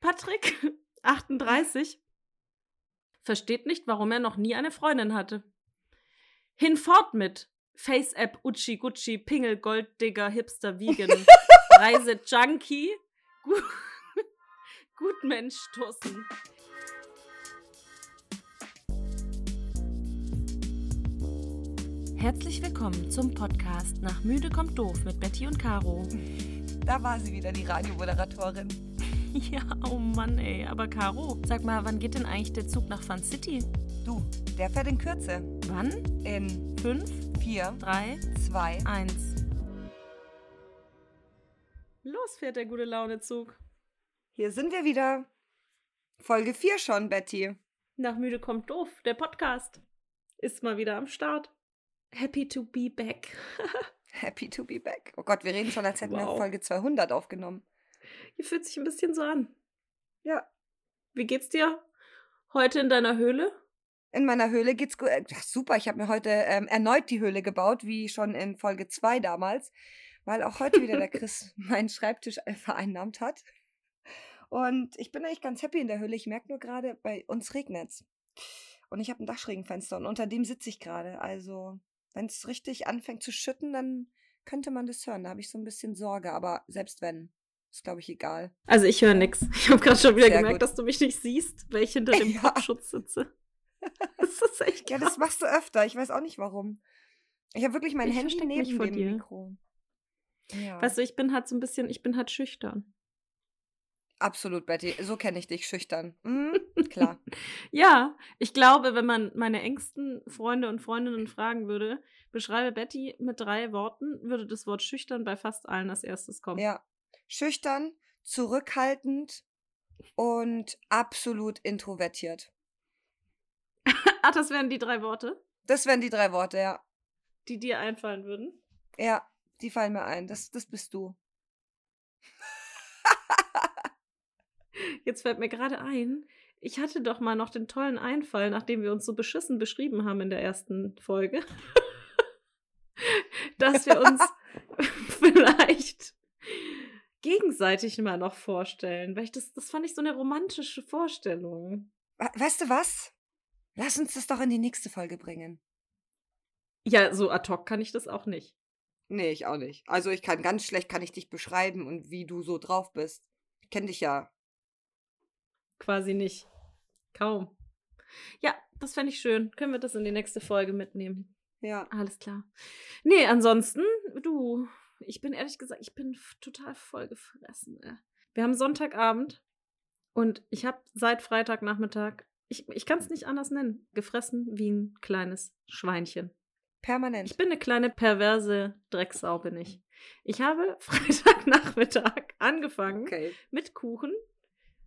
Patrick, 38, versteht nicht, warum er noch nie eine Freundin hatte. Hinfort mit Face-App, Uchi, Gucci, Pingel, Golddigger, Hipster, Vegan, Reise, Junkie, Gut, Gutmensch, Tussen. Herzlich willkommen zum Podcast Nach Müde kommt doof mit Betty und Caro. Da war sie wieder, die Radiomoderatorin. Ja, oh Mann, ey. Aber Caro, sag mal, wann geht denn eigentlich der Zug nach Fun City? Du, der fährt in Kürze. Wann? In Fünf, vier, drei, zwei, eins. Los fährt der gute Laune-Zug. Hier sind wir wieder. Folge 4 schon, Betty. Nach Müde kommt doof, der Podcast. Ist mal wieder am Start. Happy to be back. Happy to be back. Oh Gott, wir reden schon, als hätten wir Wow. Folge 200 aufgenommen. Hier fühlt sich ein bisschen so an. Ja. Wie geht's dir heute in deiner Höhle? In meiner Höhle geht's gut. Äh, ach, super, ich habe mir heute ähm, erneut die Höhle gebaut, wie schon in Folge 2 damals, weil auch heute wieder der Chris meinen Schreibtisch äh, vereinnahmt hat. Und ich bin eigentlich ganz happy in der Höhle. Ich merke nur gerade, bei uns regnet's. Und ich habe ein Dachschrägenfenster und unter dem sitze ich gerade. Also, wenn es richtig anfängt zu schütten, dann könnte man das hören. Da habe ich so ein bisschen Sorge, aber selbst wenn, ist glaube ich egal. Also ich höre nix. Ich habe gerade schon wieder Sehr gemerkt, gut. dass du mich nicht siehst, weil ich hinter dem Ja. Popschutz sitze. Das ist echt Ja, krass. das machst du öfter. Ich weiß auch nicht warum. Ich habe wirklich mein Ich Handy neben dem dir. Mikro. Ja. Weißt du, ich bin halt so ein bisschen, ich bin halt schüchtern. Absolut, Betty. So kenne ich dich, schüchtern. Mhm, klar. Ja, ich glaube, wenn man meine engsten Freunde und Freundinnen fragen würde, beschreibe Betty mit drei Worten, würde das Wort schüchtern bei fast allen als erstes kommen. Ja. Schüchtern, zurückhaltend und absolut introvertiert. Ach, das wären die drei Worte, Das wären die drei Worte, ja. die dir einfallen würden. Ja, die fallen mir ein. Das, das bist du. Jetzt fällt mir gerade ein, ich hatte doch mal noch den tollen Einfall, nachdem wir uns so beschissen beschrieben haben in der ersten Folge, dass wir uns vielleicht gegenseitig mal noch vorstellen, weil ich das, das fand ich so eine romantische Vorstellung. We- Weißt du was? Lass uns das doch in die nächste Folge bringen. Ja, so ad hoc kann ich das auch nicht. Nee, ich auch nicht. Also ich kann ganz schlecht, kann ich dich beschreiben und wie du so drauf bist. Ich kenne dich ja. Quasi nicht. Kaum. Ja, das fände ich schön. Können wir das in die nächste Folge mitnehmen? Ja. Alles klar. Nee, ansonsten, du, ich bin ehrlich gesagt, ich bin total voll gefressen. Ey. Wir haben Sonntagabend und ich habe seit Freitagnachmittag, ich, ich kann es nicht anders nennen, gefressen wie ein kleines Schweinchen. Permanent. Ich bin eine kleine perverse Drecksau, bin ich. Ich habe Freitagnachmittag angefangen okay. mit Kuchen.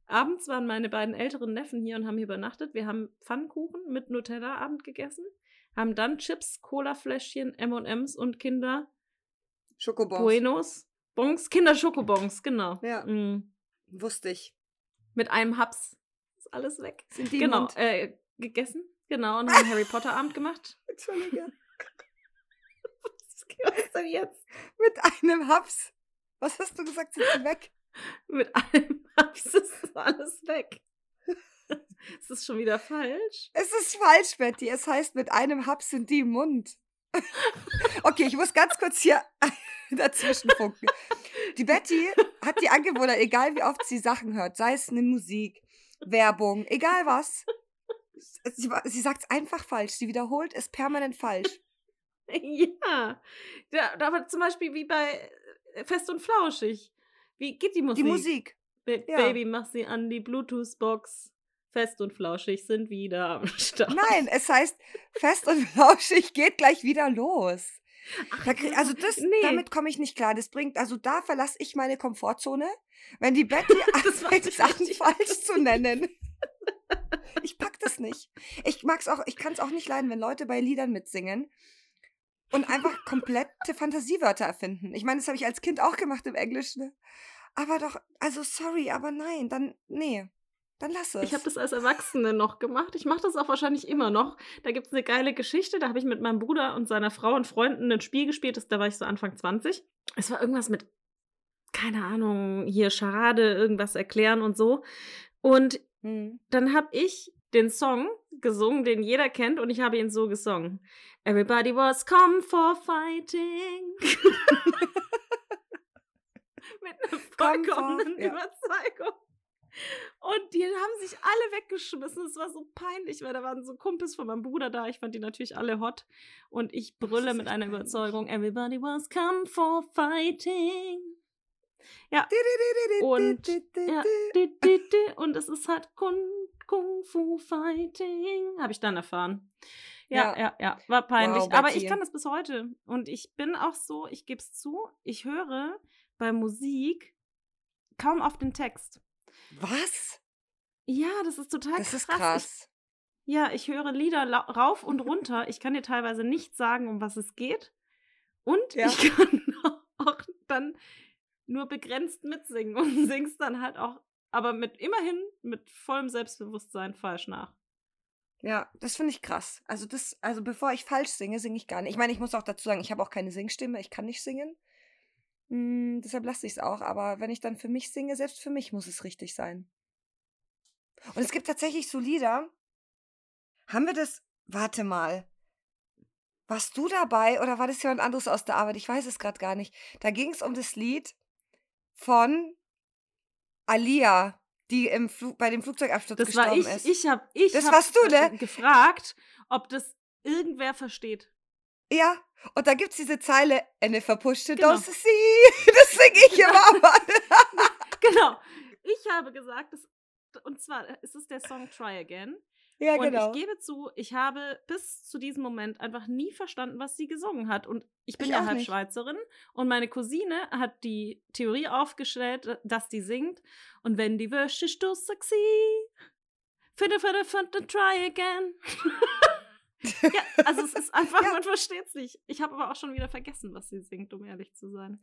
Abends waren meine beiden älteren Neffen hier und haben hier übernachtet. Wir haben Pfannkuchen mit Nutella-Abend gegessen, haben dann Chips, Colafläschchen, M&M's und Kinder Schokobons. Buenos, Bons, Kinder Schokobons, genau. Ja. Mm. Wusste ich. Mit einem Haps ist alles weg. Sind die im genau, Mund? äh, gegessen, genau, und haben Harry Potter Abend gemacht. Entschuldige. Was ist denn jetzt? Mit einem Haps. Was hast du gesagt? Sind sie weg? Mit einem Haps ist alles weg. Ist das schon wieder falsch? Es ist falsch, Betty. Es heißt, mit einem Haps sind die im Mund. okay, ich muss ganz kurz hier dazwischen funken. Die Betty hat die Angewohnheit, egal wie oft sie Sachen hört, sei es eine Musik, Werbung, egal was. Sie, sie sagt es einfach falsch. Sie wiederholt es permanent falsch. Ja. ja. Aber zum Beispiel wie bei äh, Fest und Flauschig. Wie geht die Musik? Die Musik. Ba ja. Baby, mach sie an die Bluetooth-Box. Fest und Flauschig sind wieder am Start. Nein, es heißt, fest und flauschig geht gleich wieder los. Ach, Da also das, nee. damit komme ich nicht klar. Das bringt, also da verlasse ich meine Komfortzone, wenn die Betty anfängt, Sachen falsch zu nennen. Ich pack das nicht. Ich mag's auch, ich kann es auch nicht leiden, wenn Leute bei Liedern mitsingen und einfach komplette Fantasiewörter erfinden. Ich meine, das habe ich als Kind auch gemacht im Englischen. Ne? Aber doch, also sorry, aber nein, dann, nee, dann lass es. Ich habe das als Erwachsene noch gemacht. Ich mache das auch wahrscheinlich immer noch. Da gibt es eine geile Geschichte. Da habe ich mit meinem Bruder und seiner Frau und Freunden ein Spiel gespielt. Das, da war ich so Anfang 20. Es war irgendwas mit keine Ahnung, hier Charade, irgendwas erklären und so. Und Hm. dann habe ich den Song gesungen, den jeder kennt, und ich habe ihn so gesungen. Everybody was come for fighting. Mit einer Come for- vollkommenen ja. Überzeugung. Und die haben sich alle weggeschmissen. Es war so peinlich, weil da waren so Kumpels von meinem Bruder da. Ich fand die natürlich alle hot. Und ich brülle mit einer peinlich. Überzeugung. Everybody was come for fighting. Und- Ja, und es ist halt Kung, Kung Fu Fighting, habe ich dann erfahren. Ja, Ja. ja, ja, war peinlich. Wow, Aber ich kann das bis heute. Und ich bin auch so, ich gebe es zu, ich höre bei Musik kaum auf den Text. Was? Ja, das ist total Das ist krass. krass. Ich, ja, ich höre Lieder rauf und runter. Ich kann dir teilweise nicht sagen, um was es geht. Und Ja. ich kann auch dann nur begrenzt mitsingen und singst dann halt auch, aber mit immerhin mit vollem Selbstbewusstsein falsch nach. Ja, das finde ich krass. Also das, also bevor ich falsch singe, singe ich gar nicht. Ich meine, ich muss auch dazu sagen, ich habe auch keine Singstimme, ich kann nicht singen. Hm, deshalb lasse ich es auch. Aber wenn ich dann für mich singe, selbst für mich muss es richtig sein. Und es gibt tatsächlich so Lieder. Haben wir das? Warte mal. Warst du dabei oder war das jemand anderes aus der Arbeit? Ich weiß es gerade gar nicht. Da ging es um das Lied von Alia, die im Flug, bei dem Flugzeugabsturz Das war gestorben ich. ist. Ich habe ich Das hab, warst du, ne? gefragt, ob das irgendwer versteht. Ja, und da gibt's diese Zeile, eine verpuschte Genau. Dose sie. Das singe ich immer. Genau. Ich habe gesagt, das, und zwar ist es der Song Try Again. ja, und genau. ich gebe zu, ich habe bis zu diesem Moment einfach nie verstanden, was sie gesungen hat. Und ich bin Ich ja halb nicht. Schweizerin und meine Cousine hat die Theorie aufgestellt, dass die singt. Und wenn die Wäsche sie, finde, finde, finde, try again. ja, also es ist einfach, Ja. man versteht es nicht. Ich habe aber auch schon wieder vergessen, was sie singt, um ehrlich zu sein.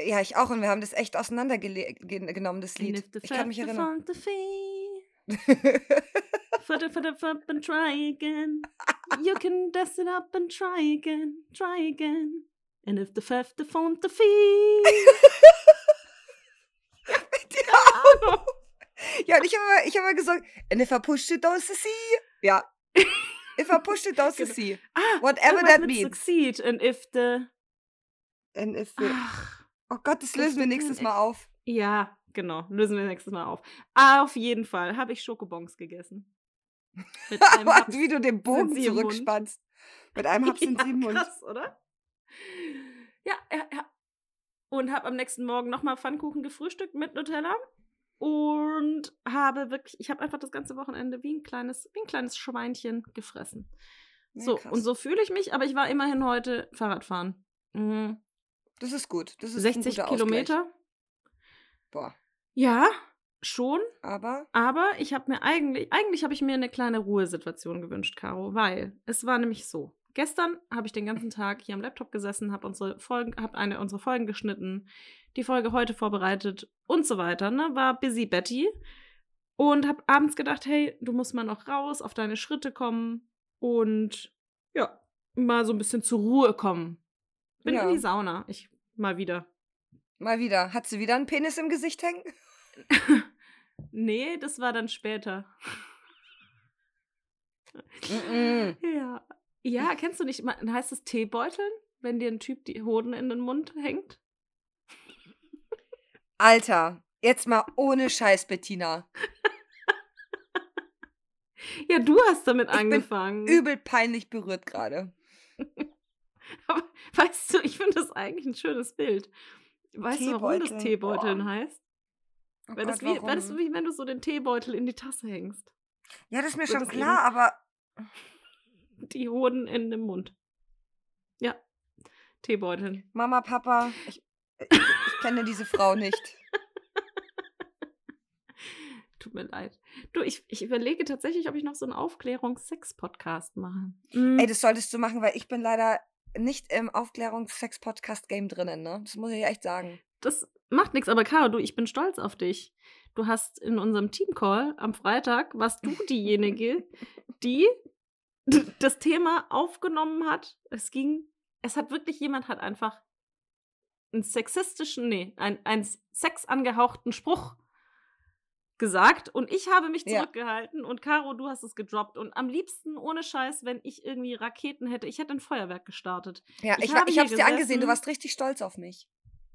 Ja, ich auch. Und wir haben das echt auseinandergenommen, das And Lied. if Ich kann mich erinnern. the fee, Fudda, fudda, fup and try again. You can dust it up and try again, try again. And if the fifth the found the fee. ja. und ich habe ich hab gesagt, eine verpuschte Dose sie. Ja. Eine verpuschte Dose Genau. sie. Ah, Whatever that means. Succeed and if the. And if we- Ach, oh Gott, das lösen wir nächstes Mal auf. ja, genau. Lösen wir nächstes Mal auf. Auf jeden Fall habe ich Schokobons gegessen. Mit einem wie du den Bogen zurückspannst. Mit einem Haps sind ja, sie im Mund. Krass, oder? Ja, ja, ja. Und habe am nächsten Morgen nochmal Pfannkuchen gefrühstückt mit Nutella. Und habe wirklich, ich habe einfach das ganze Wochenende wie ein kleines, wie ein kleines Schweinchen gefressen. Ja, so, krass. und so fühle ich mich, aber ich war immerhin heute Fahrradfahren. Mhm. Das ist gut. Das ist ein 60 guter Kilometer. Ausgleich. Boah. Ja, schon. Aber Aber ich habe mir eigentlich, eigentlich habe ich mir eine kleine Ruhesituation gewünscht, Caro, weil es war nämlich so. Gestern habe ich den ganzen Tag hier am Laptop gesessen, habe unsere Folgen, habe eine unserer Folgen geschnitten, die Folge heute vorbereitet und so weiter. Ne, war busy Betty und habe abends gedacht, hey, du musst mal noch raus, auf deine Schritte kommen und ja, mal so ein bisschen zur Ruhe kommen. Bin Ja. in die Sauna, ich mal wieder. mal wieder. Hat sie wieder einen Penis im Gesicht hängen? nee, das war dann später. Ja. Ja, kennst du nicht, heißt es Teebeuteln, wenn dir ein Typ die Hoden in den Mund hängt? Alter, jetzt mal ohne Scheiß, Bettina. Ja, du hast damit bin angefangen. Übel peinlich berührt gerade. Aber, weißt du, ich finde das eigentlich ein schönes Bild. Weißt du, warum das Teebeuteln. Boah. heißt? Oh Weil das, Gott, wie, weil das wie wenn du so den Teebeutel in die Tasse hängst. Ja, das ist mir so schon das klar, aber Die Hoden in dem Mund. Ja. Teebeuteln. Mama, Papa, ich, ich, ich kenne diese Frau nicht. Tut mir leid. Du, ich, ich überlege tatsächlich, ob ich noch so einen Aufklärungs-Sex-Podcast mache. Mm. Ey, das solltest du machen, weil ich bin leider nicht im Aufklärungs-Sex-Podcast-Game drinnen, ne? Das muss ich echt sagen. Das macht nichts, aber Caro, du, ich bin stolz auf dich. Du hast in unserem Teamcall am Freitag, warst du diejenige, die das Thema aufgenommen hat. Es ging, es hat wirklich jemand hat einfach einen sexistischen, nee, einen, einen sexangehauchten Spruch gesagt und ich habe mich Ja. zurückgehalten und Caro, du hast es gedroppt und am liebsten ohne Scheiß, wenn ich irgendwie Raketen hätte, ich hätte ein Feuerwerk gestartet. Ja, Ich ich, habe ich hab's dir angesehen, du warst richtig stolz auf mich.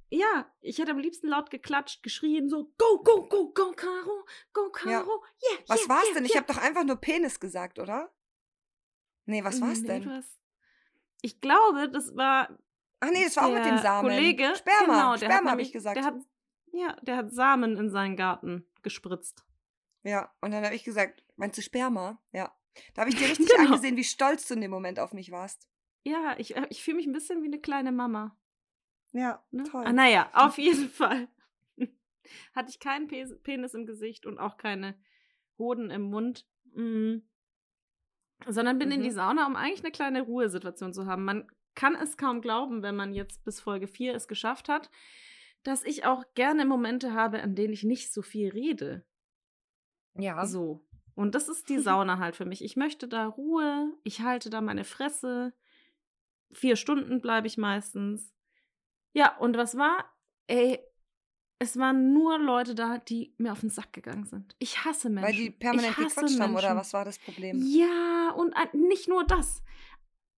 Ja, ich hätte am liebsten laut geklatscht, geschrien, so go, go, go, go, Caro, go, Caro, Ja. yeah, Was yeah, war's yeah, denn? Ich yeah. habe doch einfach nur Penis gesagt, oder? Nee, was war's Nee, denn? Ich glaube, das war Ach nee, das war auch mit dem Samen. Kollege. Sperma, genau, der Sperma habe ich gesagt. Der hat, ja, der hat Samen in seinen Garten gespritzt. Ja, und dann habe ich gesagt, meinst du Sperma? Ja. Da habe ich dir richtig Genau. angesehen, wie stolz du in dem Moment auf mich warst. Ja, ich, äh, ich fühle mich ein bisschen wie eine kleine Mama. Ja, Ne? toll. Ah, naja, auf jeden Fall. Hatte ich keinen Penis im Gesicht und auch keine Hoden im Mund. Mm. Sondern bin in Mhm. die Sauna, um eigentlich eine kleine Ruhesituation zu haben. Man kann es kaum glauben, wenn man jetzt bis Folge 4 es geschafft hat, dass ich auch gerne Momente habe, an denen ich nicht so viel rede. ja. So. Und das ist die Sauna halt für mich. Ich möchte da Ruhe, ich halte da meine Fresse. Vier Stunden bleibe ich meistens. Ja, und was war? Ey, es waren nur Leute da, die mir auf den Sack gegangen sind. Ich hasse Menschen. Weil die permanent gequatscht haben, oder was war das Problem? Ja, und ein- nicht nur das.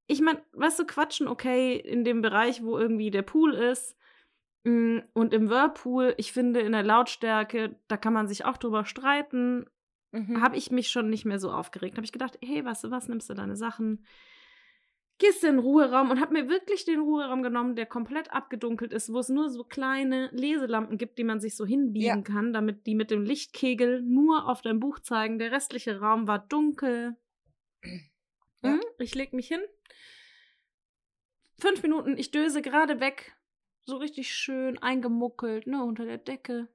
Ich meine, weißt du, quatschen, okay, in dem Bereich, wo irgendwie der Pool ist. mm, Und im Whirlpool, ich finde, in der Lautstärke, da kann man sich auch drüber streiten Mhm. habe ich mich schon nicht mehr so aufgeregt. Habe ich gedacht, hey, weißt du was, nimmst du deine Sachen, gehst in den Ruheraum und habe mir wirklich den Ruheraum genommen, der komplett abgedunkelt ist, wo es nur so kleine Leselampen gibt, die man sich so hinbiegen Ja. kann, damit die mit dem Lichtkegel nur auf dein Buch zeigen. Der restliche Raum war dunkel. Ja. Mhm, Ich leg mich hin. Fünf Minuten, ich döse gerade weg. So richtig schön eingemuckelt, ne, unter der Decke.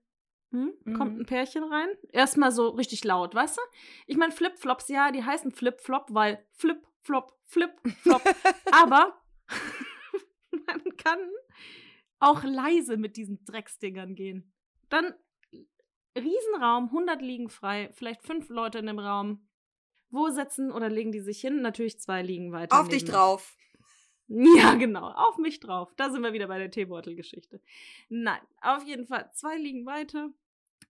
Hm? Kommt Mhm. ein Pärchen rein. Erstmal so richtig laut, weißt du? Ich meine, Flip-Flops, ja, die heißen Flip-Flop, weil Flip, Flop, Flip, Flop. Aber man kann auch leise mit diesen Drecksdingern gehen. Dann Riesenraum, 100 liegen frei, vielleicht fünf Leute in dem Raum. Wo setzen oder legen die sich hin? Natürlich zwei liegen weiter. Auf dich drauf. Ja, genau, auf mich drauf. Da sind wir wieder bei der Teebeutelgeschichte. Nein, auf jeden Fall. Zwei liegen weiter.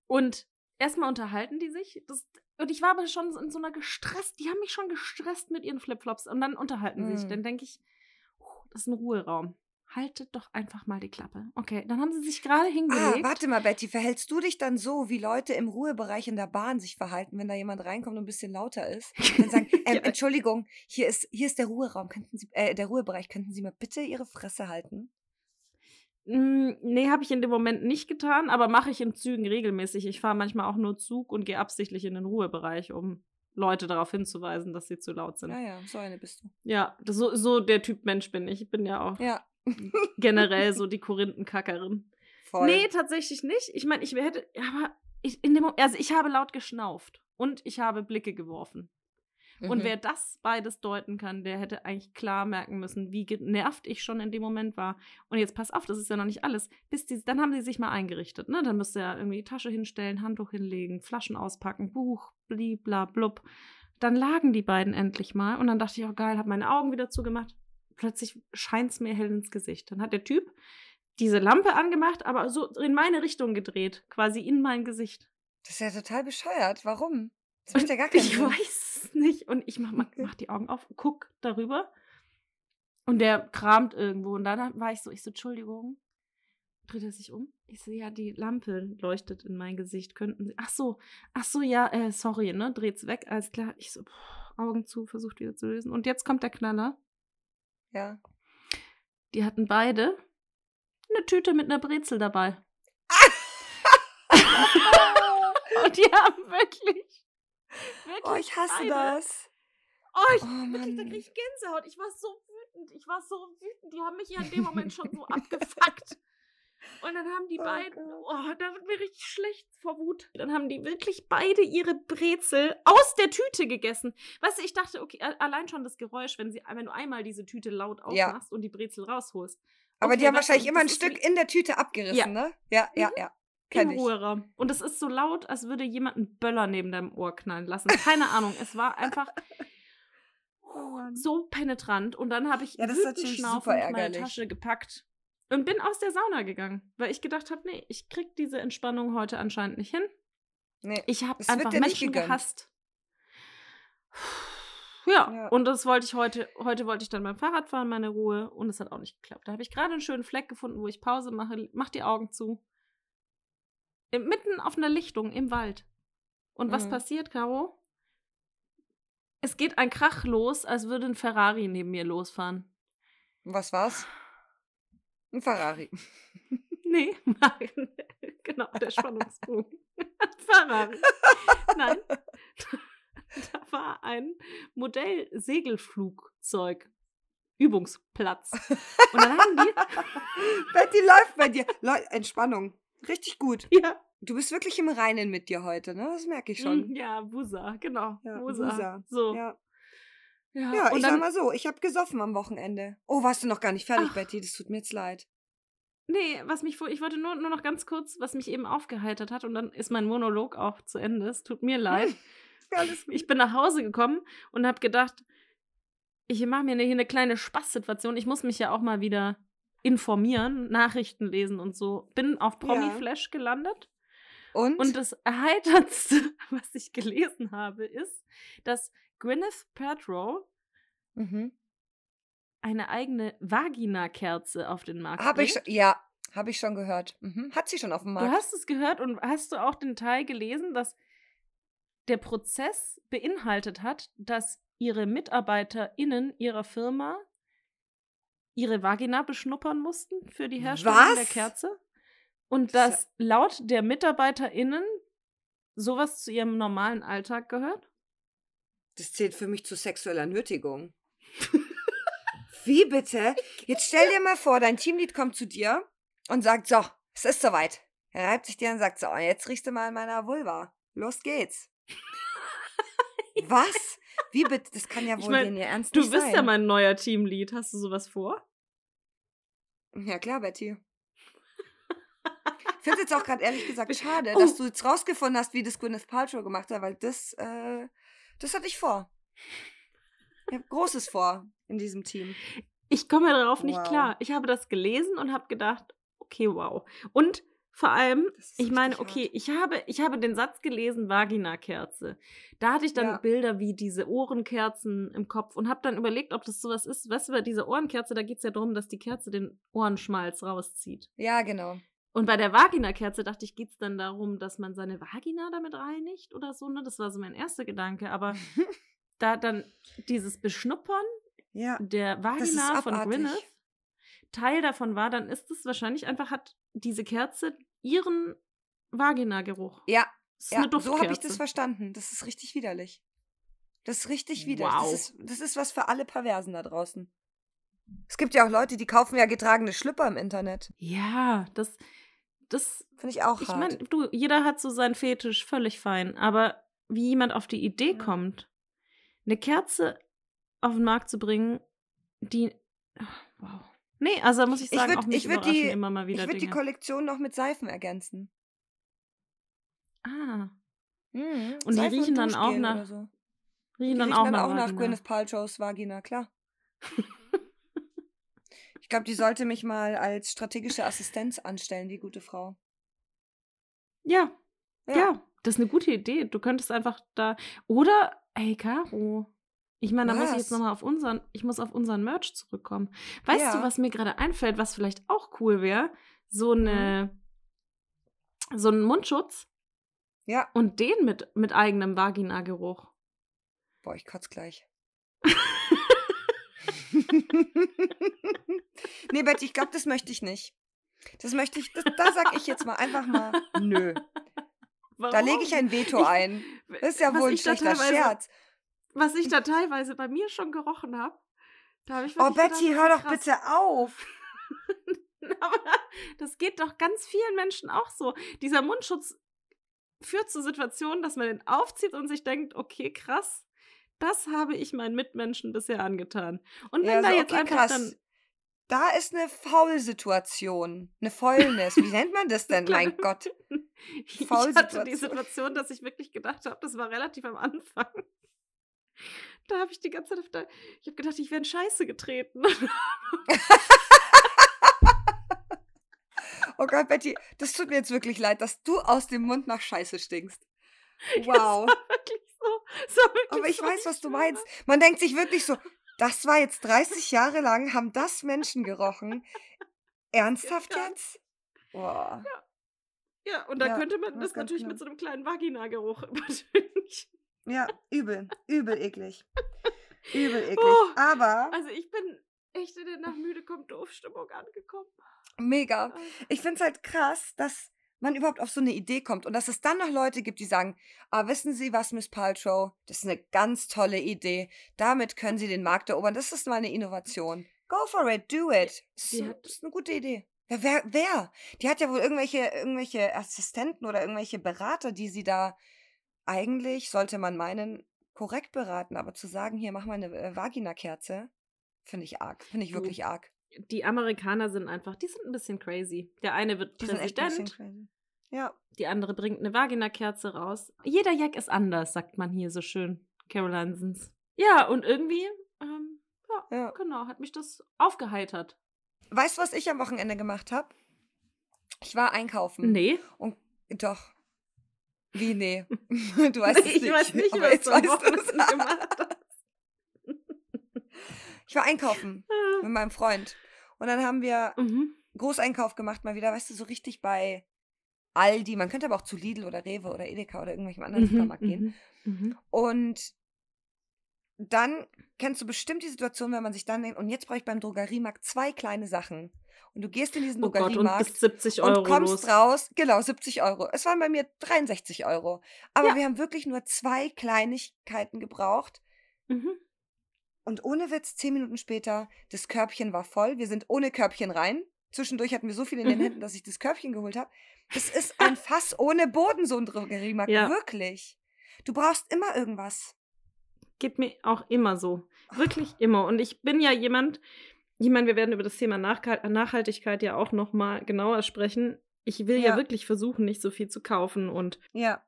Und erstmal unterhalten die sich. Das, und ich war aber schon in so einer gestresst, die haben mich schon gestresst mit ihren Flipflops. Und dann unterhalten sie sich. Mm. Dann denke ich, oh, das ist ein Ruheraum. Haltet doch einfach mal die Klappe. Okay, dann haben sie sich gerade Ah, hingelegt. warte mal, Betty, verhältst du dich dann so, wie Leute im Ruhebereich in der Bahn sich verhalten, wenn da jemand reinkommt und ein bisschen lauter ist? Dann sagen, ähm, Ja. Entschuldigung, hier ist, hier ist der Ruheraum, könnten Sie, äh, der Ruhebereich, könnten Sie mal bitte Ihre Fresse halten? Mm, Nee, habe ich in dem Moment nicht getan, aber mache ich in Zügen regelmäßig. Ich fahre manchmal auch nur Zug und gehe absichtlich in den Ruhebereich, um Leute darauf hinzuweisen, dass sie zu laut sind. Ja, ja, so eine bist du. Ja, so, so der Typ Mensch bin ich. Ich bin ja auch Ja, generell so die Korinthenkackerin. voll. Nee, tatsächlich nicht. Ich meine, ich hätte, aber ich, in dem, Mo- also ich habe laut geschnauft und ich habe Blicke geworfen. Und Mhm. wer das beides deuten kann, der hätte eigentlich klar merken müssen, wie genervt ich schon in dem Moment war. Und jetzt pass auf, das ist ja noch nicht alles. Bis die, dann haben die sich mal eingerichtet, ne? Dann müsst ihr ja irgendwie Tasche hinstellen, Handtuch hinlegen, Flaschen auspacken, Buch, blibla, blub. Dann lagen die beiden endlich mal und dann dachte ich, oh geil, habe meine Augen wieder zugemacht. Plötzlich scheint es mir hell ins Gesicht. Dann hat der Typ diese Lampe angemacht, aber so in meine Richtung gedreht, quasi in mein Gesicht. Das ist ja total bescheuert. Warum? Das macht ja gar keinen Ich Sinn. weiß es nicht. Und ich mach, mach, mach die Augen auf, guck darüber. Und der kramt irgendwo. Und dann war ich so, ich so, Entschuldigung. Dreht er sich um? Ich so, ja, die Lampe leuchtet in mein Gesicht. Könnten Sie. Ach so, ach so, ja, äh, sorry, ne? Dreht's weg, alles klar. Ich so, pff, Augen zu, versucht wieder zu lösen. Und jetzt kommt der Knaller. Ja. Die hatten beide eine Tüte mit einer Brezel dabei. Und die haben wirklich. wirklich Oh, ich hasse beide das. Oh, ich, Oh, wirklich, da krieg ich Gänsehaut. Ich war so wütend. Ich war so wütend. Die haben mich ja in dem Moment schon so abgefuckt. Und dann haben die Oh beiden, Gott. oh, da wird mir richtig schlecht vor Wut. Dann haben die wirklich beide ihre Brezel aus der Tüte gegessen. Weißt du, ich dachte, okay, allein schon das Geräusch, wenn, sie, wenn du einmal diese Tüte laut Ja. aufmachst und die Brezel rausholst. Aber Okay, die haben wahrscheinlich immer ein Stück in der Tüte abgerissen, Ja. ne? Ja, ja, Mhm. ja. Im Kenn ich. Ruheraum. Und es ist so laut, als würde jemand einen Böller neben deinem Ohr knallen lassen. Keine Ahnung. Es war einfach Oh so penetrant. Und dann habe ich Ja, das ist natürlich meine. Tasche gepackt Und bin aus der Sauna gegangen, weil ich gedacht habe, nee, ich krieg diese Entspannung heute anscheinend nicht hin. Nee. Ich habe einfach Menschen gehasst. Ja, Ja. und das wollte ich heute, heute wollte ich dann beim Fahrrad fahren, meine Ruhe, und es hat auch nicht geklappt. Da habe ich gerade einen schönen Fleck gefunden, wo ich Pause mache, mach die Augen zu. Mitten auf einer Lichtung im Wald. Und was Mhm. passiert, Caro? Es geht ein Krach los, als würde ein Ferrari neben mir losfahren. Was war's? Ein Ferrari. Nee, nein. genau, der Spannungsbogen. Ferrari. Nein. Da war ein Modell-Segelflugzeug. Übungsplatz. Und dann haben die. Betty läuft bei dir. Leu Entspannung. Richtig gut. Ja, Du bist wirklich im Reinen mit dir heute, ne? Das merke ich schon. mm, ja, Busa, genau. Ja, Busa. Busa. So. Ja, Ja, ja und ich sag mal so, ich habe gesoffen am Wochenende. Oh, warst du noch gar nicht fertig, Ach. Betty? Das tut mir jetzt leid. Nee, was mich vor, ich wollte nur, nur noch ganz kurz, was mich eben aufgeheitert hat und dann ist mein Monolog auch zu Ende. Es tut mir leid. Ich bin nach Hause gekommen und habe gedacht, ich mache mir hier eine kleine Spaßsituation. Ich muss mich ja auch mal wieder informieren, Nachrichten lesen und so. Bin auf Promi-Flash gelandet Und? und das Erheiterndste, was ich gelesen habe, ist, dass Gwyneth Paltrow mhm. eine eigene Vagina-Kerze auf den Markt Habe ich schon, ja, habe ich schon gehört. Mhm. Hat sie schon auf dem Du Markt. hast es gehört und hast du auch den Teil gelesen, dass der Prozess beinhaltet hat, dass ihre MitarbeiterInnen ihrer Firma ihre Vagina beschnuppern mussten für die Herstellung der Was? Kerze? Und dass laut der MitarbeiterInnen sowas zu ihrem normalen Alltag gehört? Das zählt für mich zu sexueller Nötigung. Wie bitte? Jetzt stell dir mal vor, dein Teamlead kommt zu dir und sagt, so, es ist soweit. Er reibt sich dir und sagt, so, jetzt riechst du mal an meiner Vulva. Los geht's. Was? Wie bitte? Das kann ja Ich wohl mein, denn ihr Ernst Du bist sein. ja mein neuer Teamlead. Hast du sowas vor? Ja, klar, Betty. Ich finde es jetzt auch gerade ehrlich gesagt schade, Oh. dass du jetzt rausgefunden hast, wie das Gwyneth Paltrow gemacht hat, weil das, äh, das hatte ich vor. Ich habe Großes vor in diesem Team. Ich komme darauf nicht Wow. klar. Ich habe das gelesen und habe gedacht, okay, wow. Und vor allem, ich meine, okay, ich habe, ich habe den Satz gelesen, Vagina-Kerze. Da hatte ich dann Ja. Bilder wie diese Ohrenkerzen im Kopf und habe dann überlegt, ob das sowas ist. Weißt du, bei dieser Ohrenkerze, da geht es ja darum, dass die Kerze den Ohrenschmalz rauszieht. Ja, genau. Und bei der Vagina-Kerze dachte ich, geht es dann darum, dass man seine Vagina damit reinigt oder so, ne? Das war so mein erster Gedanke. Aber da dann dieses Beschnuppern Ja. der Vagina von. Gwyneth Teil davon war, dann ist es wahrscheinlich einfach, hat diese Kerze ihren Vagina-Geruch. Ja, ja so habe ich das verstanden. Das ist richtig widerlich. Das ist richtig widerlich. Wow. Das, ist, das ist was für alle Perversen da draußen. Es gibt ja auch Leute, die kaufen ja getragene Schlüpper im Internet. Ja, das, das, Finde ich auch ich meine, du, jeder hat so seinen Fetisch, völlig fein. Aber wie jemand auf die Idee Ja. kommt, eine Kerze auf den Markt zu bringen, die, ach, wow. Nee, also muss ich Ich sagen, würd- auch mich ich würd die- immer mal wieder ich würde die. Kollektion noch mit Seifen ergänzen. ah, Mhm. Und die Seifen riechen dann auch nach- so. riechen Die dann riechen auch dann nach auch nach Vagina. Gwyneth Paltrows Vagina, klar. ich glaube, die sollte mich mal als strategische Assistenz anstellen, die gute Frau. Ja, Ja. Ja, das ist eine gute Idee. Du könntest einfach da. Oder, ey, Caro. Ich meine, da muss ich jetzt nochmal auf unseren, ich muss auf unseren Merch zurückkommen. Weißt du, Ja. was mir gerade einfällt, was vielleicht auch cool wäre? So eine, so einen Mundschutz Ja. und den mit, mit eigenem Vagina-Geruch. Boah, ich kotz gleich. nee, Betty, ich glaube, das möchte ich nicht. Das möchte ich, das, da sag ich jetzt mal einfach mal, nö. Da lege ich ein Veto ein. Das ist ja was wohl ein schlechter Scherz. Was ich da teilweise bei mir schon gerochen habe. Da habe ich Oh, Betty, gedacht, hör doch ist bitte auf. Aber das geht doch ganz vielen Menschen auch so. Dieser Mundschutz führt zu Situationen, dass man den aufzieht und sich denkt, okay, krass, das habe ich meinen Mitmenschen bisher angetan. Und wenn Ja, da so, jetzt okay, einfach krass. dann. Da ist eine Faulsituation. Eine Fäulnis. Wie nennt man das denn? Mein Gott. Ich hatte die Situation, dass ich wirklich gedacht habe, das war relativ am Anfang. Da habe ich die ganze Zeit der, ich habe gedacht, ich wäre in Scheiße getreten. Oh Gott, Betty, das tut mir jetzt wirklich leid, dass du aus dem Mund nach Scheiße stinkst. Wow. Das war wirklich so. Wirklich Aber ich so, weiß, was du meinst. Man denkt sich wirklich so, das war jetzt 30 Jahre lang, haben das Menschen gerochen. Ernsthaft Ja. jetzt? Boah. Ja, und da Ja, könnte man weiß das natürlich genau. mit so einem kleinen Vaginageruch übertönen. Ja, übel. Übel eklig. Übel eklig. Oh. Aber Also ich bin echt in der nach müde kommt doof Stimmung angekommen. mega. Ah. Ich finde es halt krass, dass man überhaupt auf so eine Idee kommt und dass es dann noch Leute gibt, die sagen, ah, wissen Sie was, Miss Paltrow, das ist eine ganz tolle Idee. Damit können Sie den Markt erobern. Das ist mal eine Innovation. Go for it, do it. Das ist, hat- das ist eine gute Idee. Ja, wer, wer? Die hat ja wohl irgendwelche, irgendwelche Assistenten oder irgendwelche Berater, die sie da eigentlich, sollte man meinen, korrekt beraten. Aber zu sagen, hier, mach mal eine äh, Vagina-Kerze, finde ich arg. Finde ich Du, wirklich arg. Die Amerikaner sind einfach, die sind ein bisschen crazy. Der eine wird Die Präsident. Ja. die andere bringt eine Vagina-Kerze raus. Jeder Jack ist anders, sagt man hier so schön. Carolinsons. Ja, und irgendwie, ähm, ja, Ja. genau, hat mich das aufgeheitert. Weißt du, was ich am Wochenende gemacht habe? Ich war einkaufen. Nee. Und doch. Wie nee? Du weißt es ich nicht. weiß nicht, was du am. Wochenende gemacht hast. Ich war einkaufen mit meinem Freund. Und dann haben wir Mhm. Großeinkauf gemacht, mal wieder, weißt du, so richtig bei Aldi. Man könnte aber auch zu Lidl oder Rewe oder Edeka oder irgendwelchem anderen Mhm, Supermarkt gehen. mhm, mhm. Und dann kennst du bestimmt die Situation, wenn man sich dann denkt, und jetzt brauche ich beim Drogeriemarkt zwei kleine Sachen. Und du gehst in diesen Oh Gott, und Drogeriemarkt bist 70 Euro und kommst los. raus, genau, 70 Euro. Es waren bei mir 63 Euro. Aber Ja. wir haben wirklich nur zwei Kleinigkeiten gebraucht. Mhm. Und ohne Witz, zehn Minuten später, das Körbchen war voll. Wir sind ohne Körbchen rein. Zwischendurch hatten wir so viel in den Mhm. Händen, dass ich das Körbchen geholt habe. Das ist ein Fass ohne Boden, so ein Drogeriemarkt. Ja. Wirklich. Du brauchst immer irgendwas. Geht mir auch immer so. Wirklich immer. Und ich bin ja jemand, ich meine, wir werden über das Thema Nachhal- Nachhaltigkeit ja auch noch mal genauer sprechen. Ich will ja. Ja. wirklich versuchen, nicht so viel zu kaufen und Ja.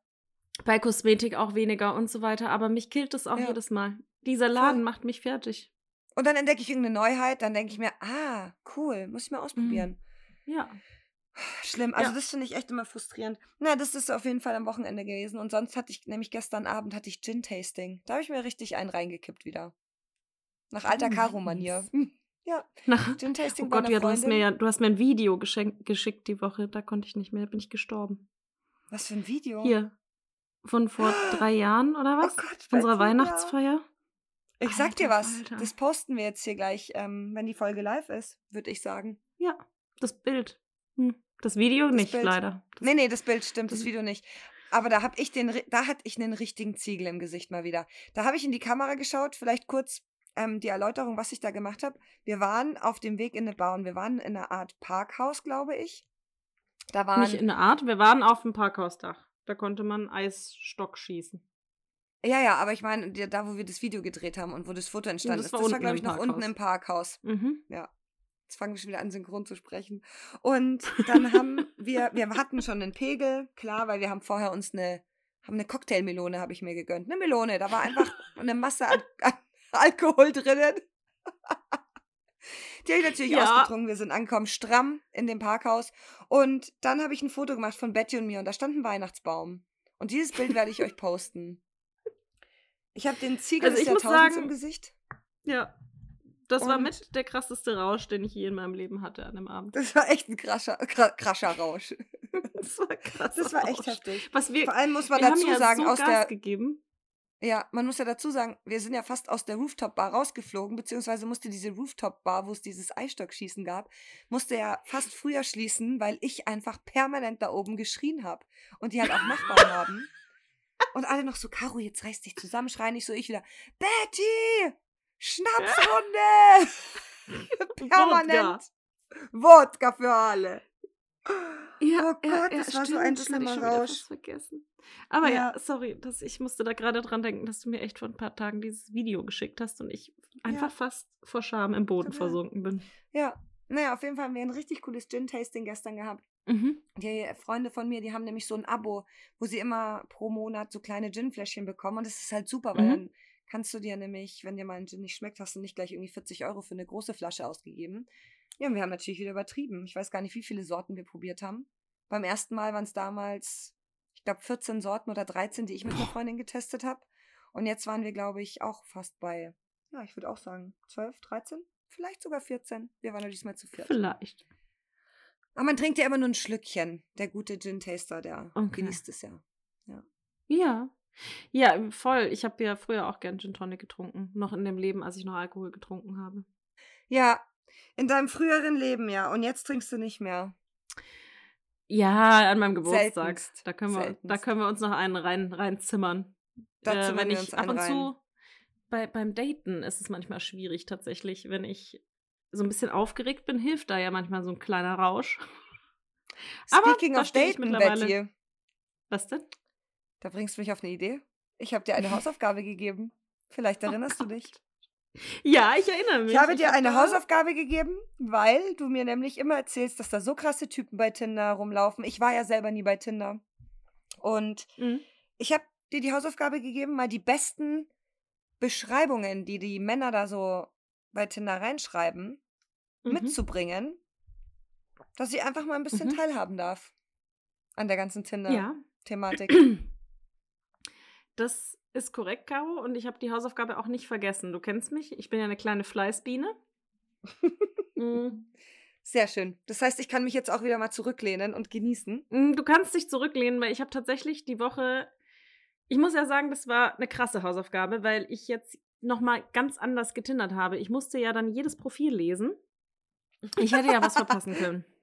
bei Kosmetik auch weniger und so weiter. Aber mich killt es auch Ja. jedes Mal. Dieser Laden macht mich fertig. Und dann entdecke ich irgendeine Neuheit, dann denke ich mir, ah, cool, muss ich mal ausprobieren. Ja. Schlimm. Also Ja. das finde ich echt immer frustrierend. Na, das ist auf jeden Fall am Wochenende gewesen. Und sonst hatte ich, nämlich gestern Abend hatte ich Gin-Tasting. Da habe ich mir richtig einen reingekippt wieder. Nach alter Oh, Karo-Manier. Ja, Nach, Gin-Tasting oh Gott, ja, du hast mir ja, du hast mir ein Video geschickt die Woche. Da konnte ich nicht mehr, da bin ich gestorben. Was für ein Video? Hier. Von vor drei Jahren oder Oh was? Gott, Unserer. Weihnachtsfeier. Ich sag dir Alter was. Falter. Das posten wir jetzt hier gleich, ähm, wenn die Folge live ist, würde ich sagen. Ja, das Bild. Hm. Das Video Das nicht, Bild. leider. Das, Nee, nee, das Bild stimmt, das das- Video nicht. Aber da hab ich den, da hatte ich einen richtigen Ziegel im Gesicht mal wieder. Da habe ich in die Kamera geschaut, vielleicht kurz ähm, die Erläuterung, was ich da gemacht habe. Wir waren auf dem Weg in eine Bar und wir waren in einer Art Parkhaus, glaube ich. Da waren Nicht in der Art. Wir waren auf dem Parkhausdach. Da konnte man Eisstock schießen. Ja, ja, aber ich meine, da, wo wir das Video gedreht haben und wo das Foto entstanden ist, war das war, unten glaube ich, noch unten im Parkhaus. Mhm. Jetzt fangen wir schon wieder an, synchron zu sprechen. Und dann haben wir, wir hatten schon einen Pegel, klar, weil wir haben vorher uns eine, haben eine Cocktailmelone, habe ich mir gegönnt. Eine Melone, da war einfach eine Masse an, an Alkohol drinnen. Die habe ich natürlich Ja. ausgetrunken. Wir sind angekommen, stramm in dem Parkhaus. Und dann habe ich ein Foto gemacht von Betty und mir und da stand ein Weihnachtsbaum. Und dieses Bild werde ich euch posten. Ich habe den Ziegel Also des ich muss sagen- im Gesicht. Ja. Das war Und- mit der krasseste Rausch, den ich je in meinem Leben hatte an dem Abend. Das war echt ein krascher, kra- krascher Rausch. Das war krass. Das war echt Rausch. heftig. Was wir, Vor allem muss man dazu ja sagen, so aus Gas der, gegeben. ja, man muss ja dazu sagen, wir sind ja fast aus der Rooftop-Bar rausgeflogen, beziehungsweise musste diese Rooftop-Bar, wo es dieses Eisstockschießen gab, musste ja fast früher schließen, weil ich einfach permanent da oben geschrien habe. Und die halt auch Nachbarn haben. Und alle noch so, Caro, jetzt reiß dich zusammen, schreien nicht so, ich wieder, Betty! Schnapsrunde! permanent. Wodka für alle. Ja, Oh Gott, das war so ein das schlimmer schon wieder Rausch. fast vergessen. Aber ja, Ja. sorry, dass ich musste da gerade dran denken, dass du mir echt vor ein paar Tagen dieses Video geschickt hast und ich einfach fast vor Scham im Boden Ja. versunken bin. Ja, naja, auf jeden Fall haben wir ein richtig cooles Gin-Tasting gestern gehabt. Mhm. Die Freunde von mir, die haben nämlich so ein Abo, wo sie immer pro Monat so kleine Gin-Fläschchen bekommen. Und das ist halt super, weil Mhm. dann kannst du dir nämlich, wenn dir mal ein Gin nicht schmeckt, hast du nicht gleich irgendwie 40 Euro für eine große Flasche ausgegeben. Ja, und wir haben natürlich wieder übertrieben. Ich weiß gar nicht, wie viele Sorten wir probiert haben. Beim ersten Mal waren es damals, ich glaube, 14 Sorten oder 13, die ich mit einer Freundin getestet habe. Und jetzt waren wir, glaube ich, auch fast bei, ja, ich würde auch sagen, 12, 13, vielleicht sogar 14. Wir waren ja diesmal zu viert. Vielleicht. Aber man trinkt ja immer nur ein Schlückchen. Der gute Gin-Taster, der Okay. genießt es ja. Ja. Ja, voll. Ich habe ja früher auch gern Gin Tonic getrunken. Noch in dem Leben, als ich noch Alkohol getrunken habe. Ja, in deinem früheren Leben, ja. Und jetzt trinkst du nicht mehr. Ja, an meinem Geburtstag. Seltenst. Da können, wir, da können wir uns noch einen rein, reinzimmern. Da äh, zimmern wenn wir ich uns ab und rein. zu bei, beim Daten ist es manchmal schwierig tatsächlich, wenn ich so ein bisschen aufgeregt bin, hilft da ja manchmal so ein kleiner Rausch. Aber Speaking da of Daten, Betty, Was denn? da bringst du mich auf eine Idee. Ich habe dir eine Hausaufgabe gegeben. Vielleicht Oh erinnerst du Gott. dich. Ja, ich erinnere mich. Ich habe dir eine Hausaufgabe gegeben, weil du mir nämlich immer erzählst, dass da so krasse Typen bei Tinder rumlaufen. Ich war ja selber nie bei Tinder. Und Mhm. ich habe dir die Hausaufgabe gegeben, mal die besten Beschreibungen, die die Männer da so bei Tinder reinschreiben, Mhm. mitzubringen, dass ich einfach mal ein bisschen Mhm. teilhaben darf an der ganzen Ja. Tinder-Thematik. Das ist korrekt, Caro. Und ich habe die Hausaufgabe auch nicht vergessen. Du kennst mich. Ich bin ja eine kleine Fleißbiene. Mm. Sehr schön. Das heißt, ich kann mich jetzt auch wieder mal zurücklehnen und genießen. Mm, Du kannst dich zurücklehnen, weil ich habe tatsächlich die Woche. Ich muss ja sagen, das war eine krasse Hausaufgabe, weil ich jetzt nochmal ganz anders getindert habe. Ich musste ja dann jedes Profil lesen. Ich hätte ja was verpassen können.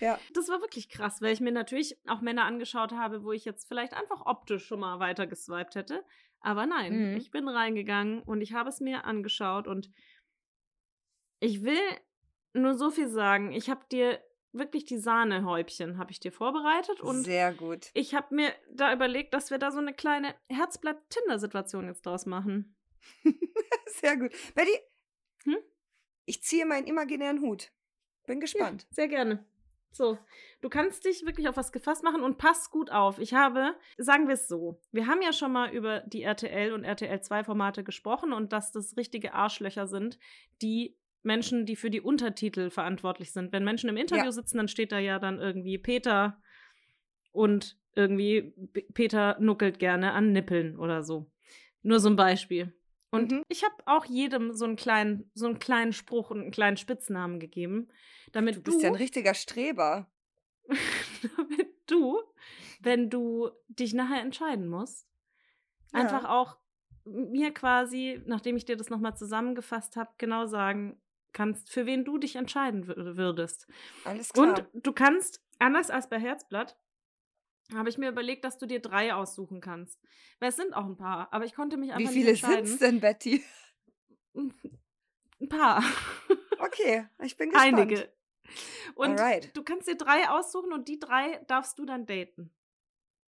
Ja. Das war wirklich krass, weil ich mir natürlich auch Männer angeschaut habe, wo ich jetzt vielleicht einfach optisch schon mal weiter geswiped hätte. Aber nein, Mhm. ich bin reingegangen und ich habe es mir angeschaut und ich will nur so viel sagen. Ich habe dir wirklich die Sahnehäubchen habe ich dir vorbereitet und Sehr gut. ich habe mir da überlegt, dass wir da so eine kleine Herzblatt-Tinder-Situation jetzt draus machen. Sehr gut. Betty, Hm? ich ziehe meinen imaginären Hut. Bin Ja, gespannt. sehr gerne. So, du kannst dich wirklich auf was gefasst machen und pass gut auf. Ich habe, sagen wir es so, wir haben ja schon mal über die RTL und RTL 2 Formate gesprochen und dass das richtige Arschlöcher sind, die Menschen, die für die Untertitel verantwortlich sind. Wenn Menschen im Interview Ja. sitzen, dann steht da ja dann irgendwie Peter und irgendwie Peter nuckelt gerne an Nippeln oder so. Nur so ein Beispiel. Und Mhm. ich habe auch jedem so einen kleinen, so einen kleinen Spruch und einen kleinen Spitznamen gegeben, damit Du bist ja ein richtiger Streber. damit du, wenn du dich nachher entscheiden musst, Ja. einfach auch mir quasi, nachdem ich dir das nochmal zusammengefasst habe, genau sagen kannst, für wen du dich entscheiden wür- würdest. Alles klar. Und du kannst, anders als bei Herzblatt, habe ich mir überlegt, dass du dir drei aussuchen kannst. Weil es sind auch ein paar, aber ich konnte mich Wie einfach viele nicht entscheiden. sind's denn, Betty? Ein paar. Okay, ich bin gespannt. Einige. Und Alright. du kannst dir drei aussuchen und die drei darfst du dann daten.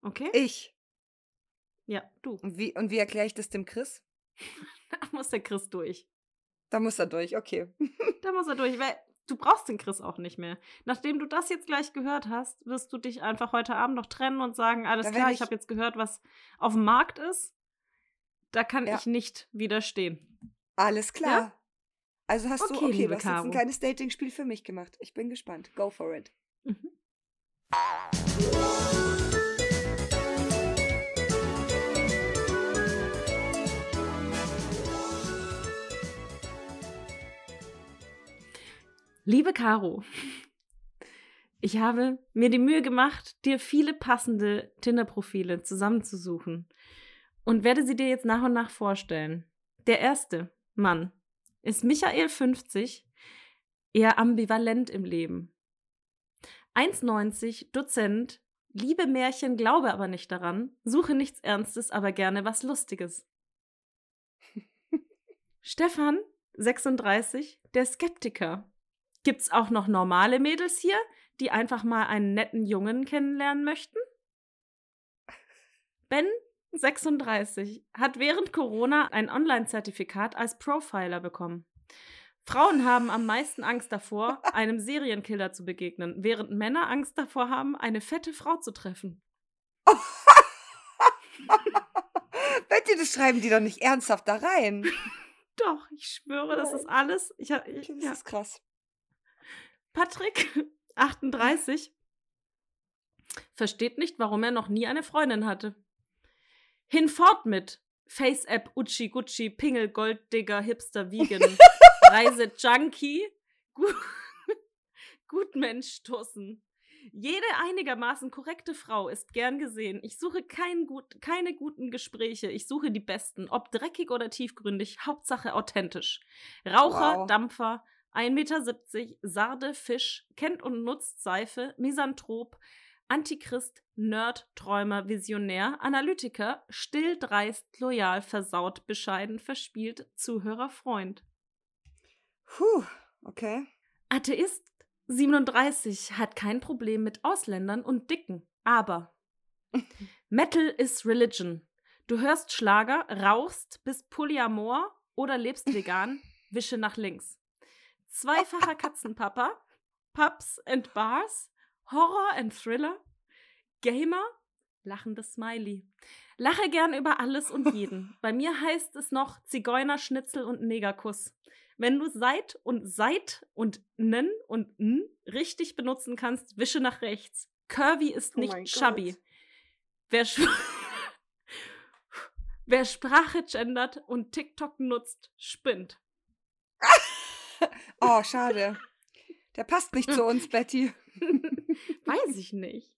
Okay? Ich. Ja, du. Und wie, und wie erkläre ich das dem Chris? Da muss der Chris durch. Da muss er durch, okay. Da muss er durch, weil du brauchst den Chris auch nicht mehr. Nachdem du das jetzt gleich gehört hast, wirst du dich einfach heute Abend noch trennen und sagen, alles klar, ich ich- habe jetzt gehört, was auf dem Markt ist. Da kann Ja. ich nicht widerstehen. Alles klar. Also hast du, Okay, okay, du hast jetzt Caro. ein kleines Dating-Spiel für mich gemacht. Ich bin gespannt. Go for it. Mhm. Liebe Caro, ich habe mir die Mühe gemacht, dir viele passende Tinder-Profile zusammenzusuchen und werde sie dir jetzt nach und nach vorstellen. Der erste Mann ist Michael 50, eher ambivalent im Leben. 1,90, Dozent, liebe Märchen, glaube aber nicht daran, suche nichts Ernstes, aber gerne was Lustiges. Stefan, 36, der Skeptiker. Gibt's auch noch normale Mädels hier, die einfach mal einen netten Jungen kennenlernen möchten? Ben, 36, hat während Corona ein Online-Zertifikat als Profiler bekommen. Frauen haben am meisten Angst davor, einem Serienkiller zu begegnen, während Männer Angst davor haben, eine fette Frau zu treffen. Betty, das schreiben die doch nicht ernsthaft da rein. Doch, ich schwöre, das ist alles. Ich, ich, das ja. ist krass. Patrick, 38, versteht nicht, warum er noch nie eine Freundin hatte. Hinfort mit Face-App, Uchi, Gucci, Pingel, Golddigger, Hipster, Vegan, Reise, Junkie, Gu Gutmensch, Stussen. Jede einigermaßen korrekte Frau ist gern gesehen. Ich suche kein gut, keine guten Gespräche. Ich suche die besten. Ob dreckig oder tiefgründig, Hauptsache authentisch. Raucher, Wow. Dampfer, 1,70 Meter, Sarde, Fisch, kennt und nutzt Seife, Misanthrop, Antichrist, Nerd, Träumer, Visionär, Analytiker, still, dreist, loyal, versaut, bescheiden, verspielt, Zuhörer, Freund. Puh, okay. Atheist 37 hat kein Problem mit Ausländern und Dicken, aber Metal is Religion. Du hörst Schlager, rauchst, bist Polyamor oder lebst vegan, wische nach links. Zweifacher Katzenpapa, Pubs and Bars, Horror and Thriller, Gamer, lachendes Smiley. Lache gern über alles und jeden. Bei mir heißt es noch Zigeuner, Schnitzel und Negerkuss. Wenn du seit und seit und nen und n richtig benutzen kannst, wische nach rechts. Curvy ist Oh nicht chubby. Gott. Wer, Sp- Wer Sprache gendert und TikTok nutzt, spinnt. Oh, schade. Der passt nicht zu uns, Betty. Weiß ich nicht.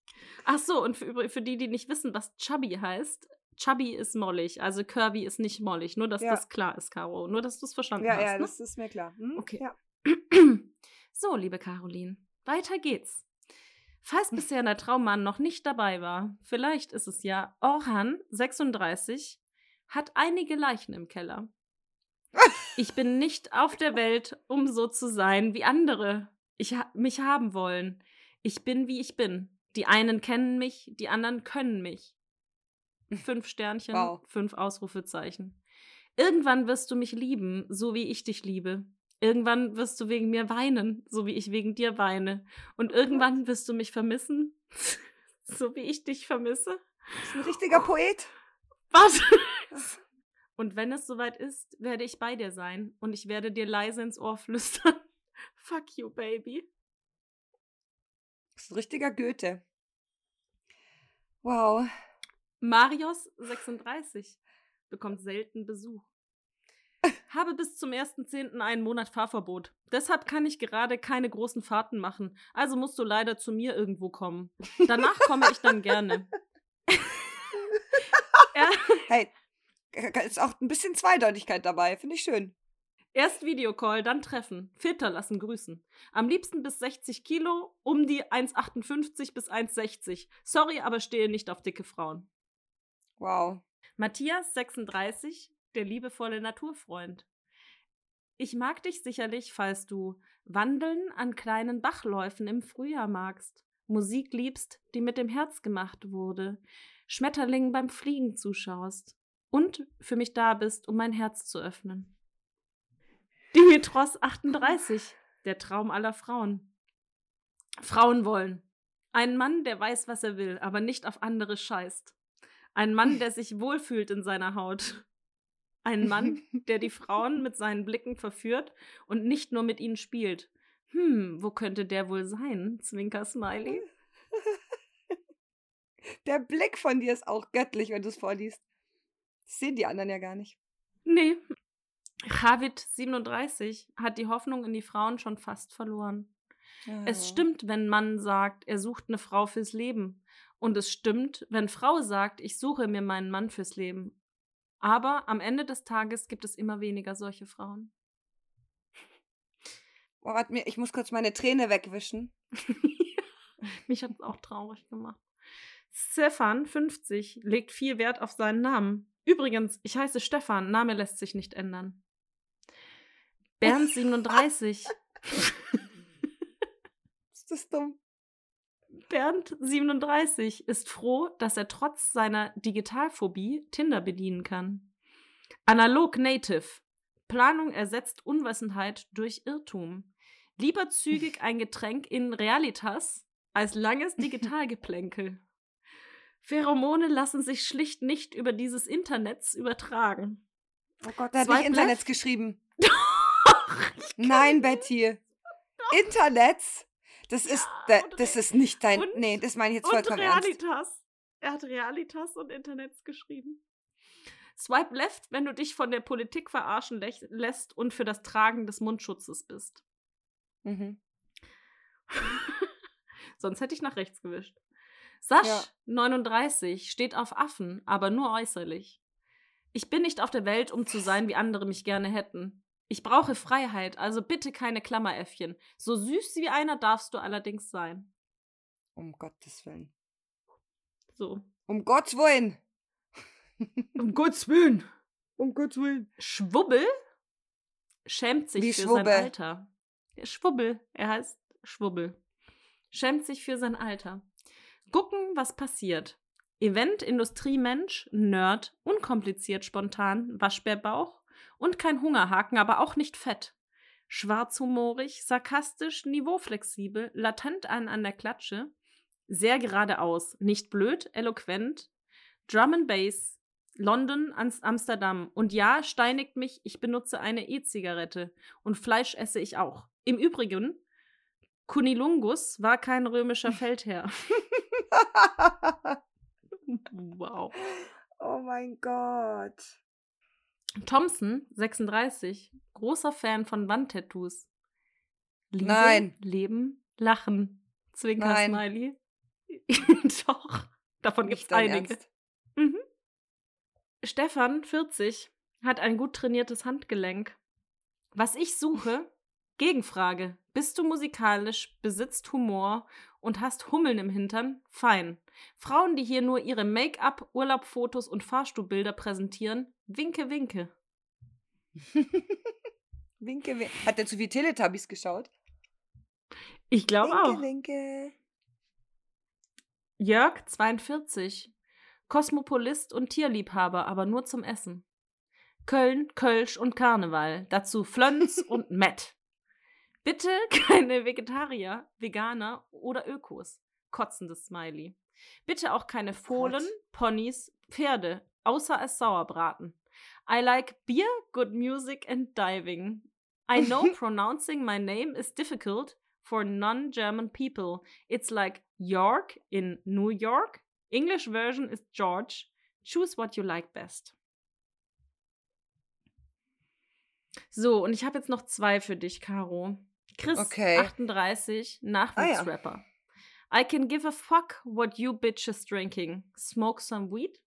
Ach so, und für, für die, die nicht wissen, was Chubby heißt, Chubby ist mollig, also Curvy ist nicht mollig. Nur, dass Ja. das klar ist, Caro. Nur, dass du es verstanden Ja, hast. ja, ne? das ist mir klar. Hm? Okay. Ja. So, liebe Caroline, weiter geht's. Falls bisher der Traummann noch nicht dabei war, vielleicht ist es ja Orhan, 36, hat einige Leichen im Keller. Ich bin nicht auf der Welt, um so zu sein wie andere ich mich haben wollen. Ich bin, wie ich bin. Die einen kennen mich, die anderen können mich. Fünf Sternchen, Wow. fünf Ausrufezeichen. Irgendwann wirst du mich lieben, so wie ich dich liebe. Irgendwann wirst du wegen mir weinen, so wie ich wegen dir weine. Und irgendwann wirst du mich vermissen, so wie ich dich vermisse. Ist ein richtiger Poet. Was? Und wenn es soweit ist, werde ich bei dir sein und ich werde dir leise ins Ohr flüstern. Fuck you, baby. Ist ein richtiger Goethe. Wow. Marius 36 bekommt selten Besuch. Habe bis zum 1.10. einen Monat Fahrverbot. Deshalb kann ich gerade keine großen Fahrten machen. Also musst du leider zu mir irgendwo kommen. Danach komme ich dann gerne. er, Hey, ist auch ein bisschen Zweideutigkeit dabei. Finde ich schön. erst Videocall, dann Treffen. Filter lassen, grüßen. Am liebsten bis 60 Kilo, um die 1,58 bis 1,60. Sorry, aber stehe nicht auf dicke Frauen. Wow. Matthias, 36, der liebevolle Naturfreund. Ich mag dich sicherlich, falls du Wandeln an kleinen Bachläufen im Frühjahr magst, Musik liebst, die mit dem Herz gemacht wurde, Schmetterlingen beim Fliegen zuschaust und für mich da bist, um mein Herz zu öffnen. Dimitros, 38, der Traum aller Frauen. Frauen wollen. Einen Mann, der weiß, was er will, aber nicht auf andere scheißt. Ein Mann, der sich wohlfühlt in seiner Haut. Ein Mann, der die Frauen mit seinen Blicken verführt und nicht nur mit ihnen spielt. Hm, wo könnte der wohl sein? Zwinker Smiley. Der Blick von dir ist auch göttlich, wenn du es vorliest. Das sehen die anderen ja gar nicht. Nee. Javid 37 hat die Hoffnung in die Frauen schon fast verloren. Es Ah. stimmt, wenn Mann sagt, er sucht eine Frau fürs Leben. Und es stimmt, wenn Frau sagt, ich suche mir meinen Mann fürs Leben. Aber am Ende des Tages gibt es immer weniger solche Frauen. Oh, warte mir, ich muss kurz meine Träne wegwischen. Mich hat es auch traurig gemacht. Stefan, 50, legt viel Wert auf seinen Namen. Übrigens, ich heiße Stefan, Name lässt sich nicht ändern. Bernd, 37. Ist das dumm? Bernd, 37, ist froh, dass er trotz seiner Digitalphobie Tinder bedienen kann. Analog Native. Planung ersetzt Unwissenheit durch Irrtum. Lieber zügig ein Getränk in Realitas als langes Digitalgeplänkel. Pheromone lassen sich schlicht nicht über dieses Internets übertragen. Oh Gott, der hat Swipe nicht Internets left. geschrieben. Nein, Betty. Internets? Das ist, Ja, da, das ist nicht dein. und- nee, das meine ich jetzt Und vollkommen ernst. Realitas. Er hat Realitas und Internets geschrieben. Swipe left, wenn du dich von der Politik verarschen lech- lässt und für das Tragen des Mundschutzes bist. Mhm. Sonst hätte ich nach rechts gewischt. Sasch, Ja. 39, steht auf Affen, aber nur äußerlich. Ich bin nicht auf der Welt, um zu sein, wie andere mich gerne hätten. Ich brauche Freiheit, also bitte keine Klammeräffchen. So süß wie einer darfst du allerdings sein. Um Gottes Willen. So. Um Gottes Willen. Um Gottes Willen. Um Gottes Willen. Schwubbel schämt sich Wie für Schwubbel? sein Alter. Schwubbel, er heißt Schwubbel. Schämt sich für sein Alter. Gucken, was passiert. Event, Industriemensch, Nerd, unkompliziert, spontan, Waschbärbauch und kein Hungerhaken, aber auch nicht fett. Schwarzhumorig, sarkastisch, niveauflexibel, latent an an der Klatsche, sehr geradeaus, nicht blöd, eloquent, Drum and Bass, London, Ans- Amsterdam. Und ja, steinigt mich, ich benutze eine E-Zigarette. Und Fleisch esse ich auch. Im Übrigen, Kunilungus war kein römischer Feldherr. wow. oh mein Gott. Thompson, 36, großer Fan von Wandtattoos. Liebe, Nein. Leben, Lachen. Zwinker, Nein. Smiley. Doch, davon gibt es einige. Mhm. Stefan, 40, hat ein gut trainiertes Handgelenk. Was ich suche, Gegenfrage. Bist du musikalisch, besitzt Humor und hast Hummeln im Hintern? Fein. Frauen, die hier nur ihre Make-up, Urlaubfotos und Fahrstuhlbilder präsentieren? Winke, winke. Winke, winke. Hat der zu viel Teletubbies geschaut? Ich glaube winke, auch. winke. Jörg, 42. Kosmopolist und Tierliebhaber, aber nur zum Essen. Köln, Kölsch und Karneval. Dazu Flönz und Mett. Bitte keine Vegetarier, Veganer oder Ökos. Kotzendes Smiley. Bitte auch keine Fohlen, Ponys, Pferde, außer als Sauerbraten. I like beer, good music and diving. I know pronouncing my name is difficult for non-German people. It's like York in New York. English version is George. Choose what you like best. So, und ich habe jetzt noch zwei für dich, Caro. Chris, Okay. 38, Nachwuchsrapper. I can give a fuck what you bitches drinking. Smoke some weed?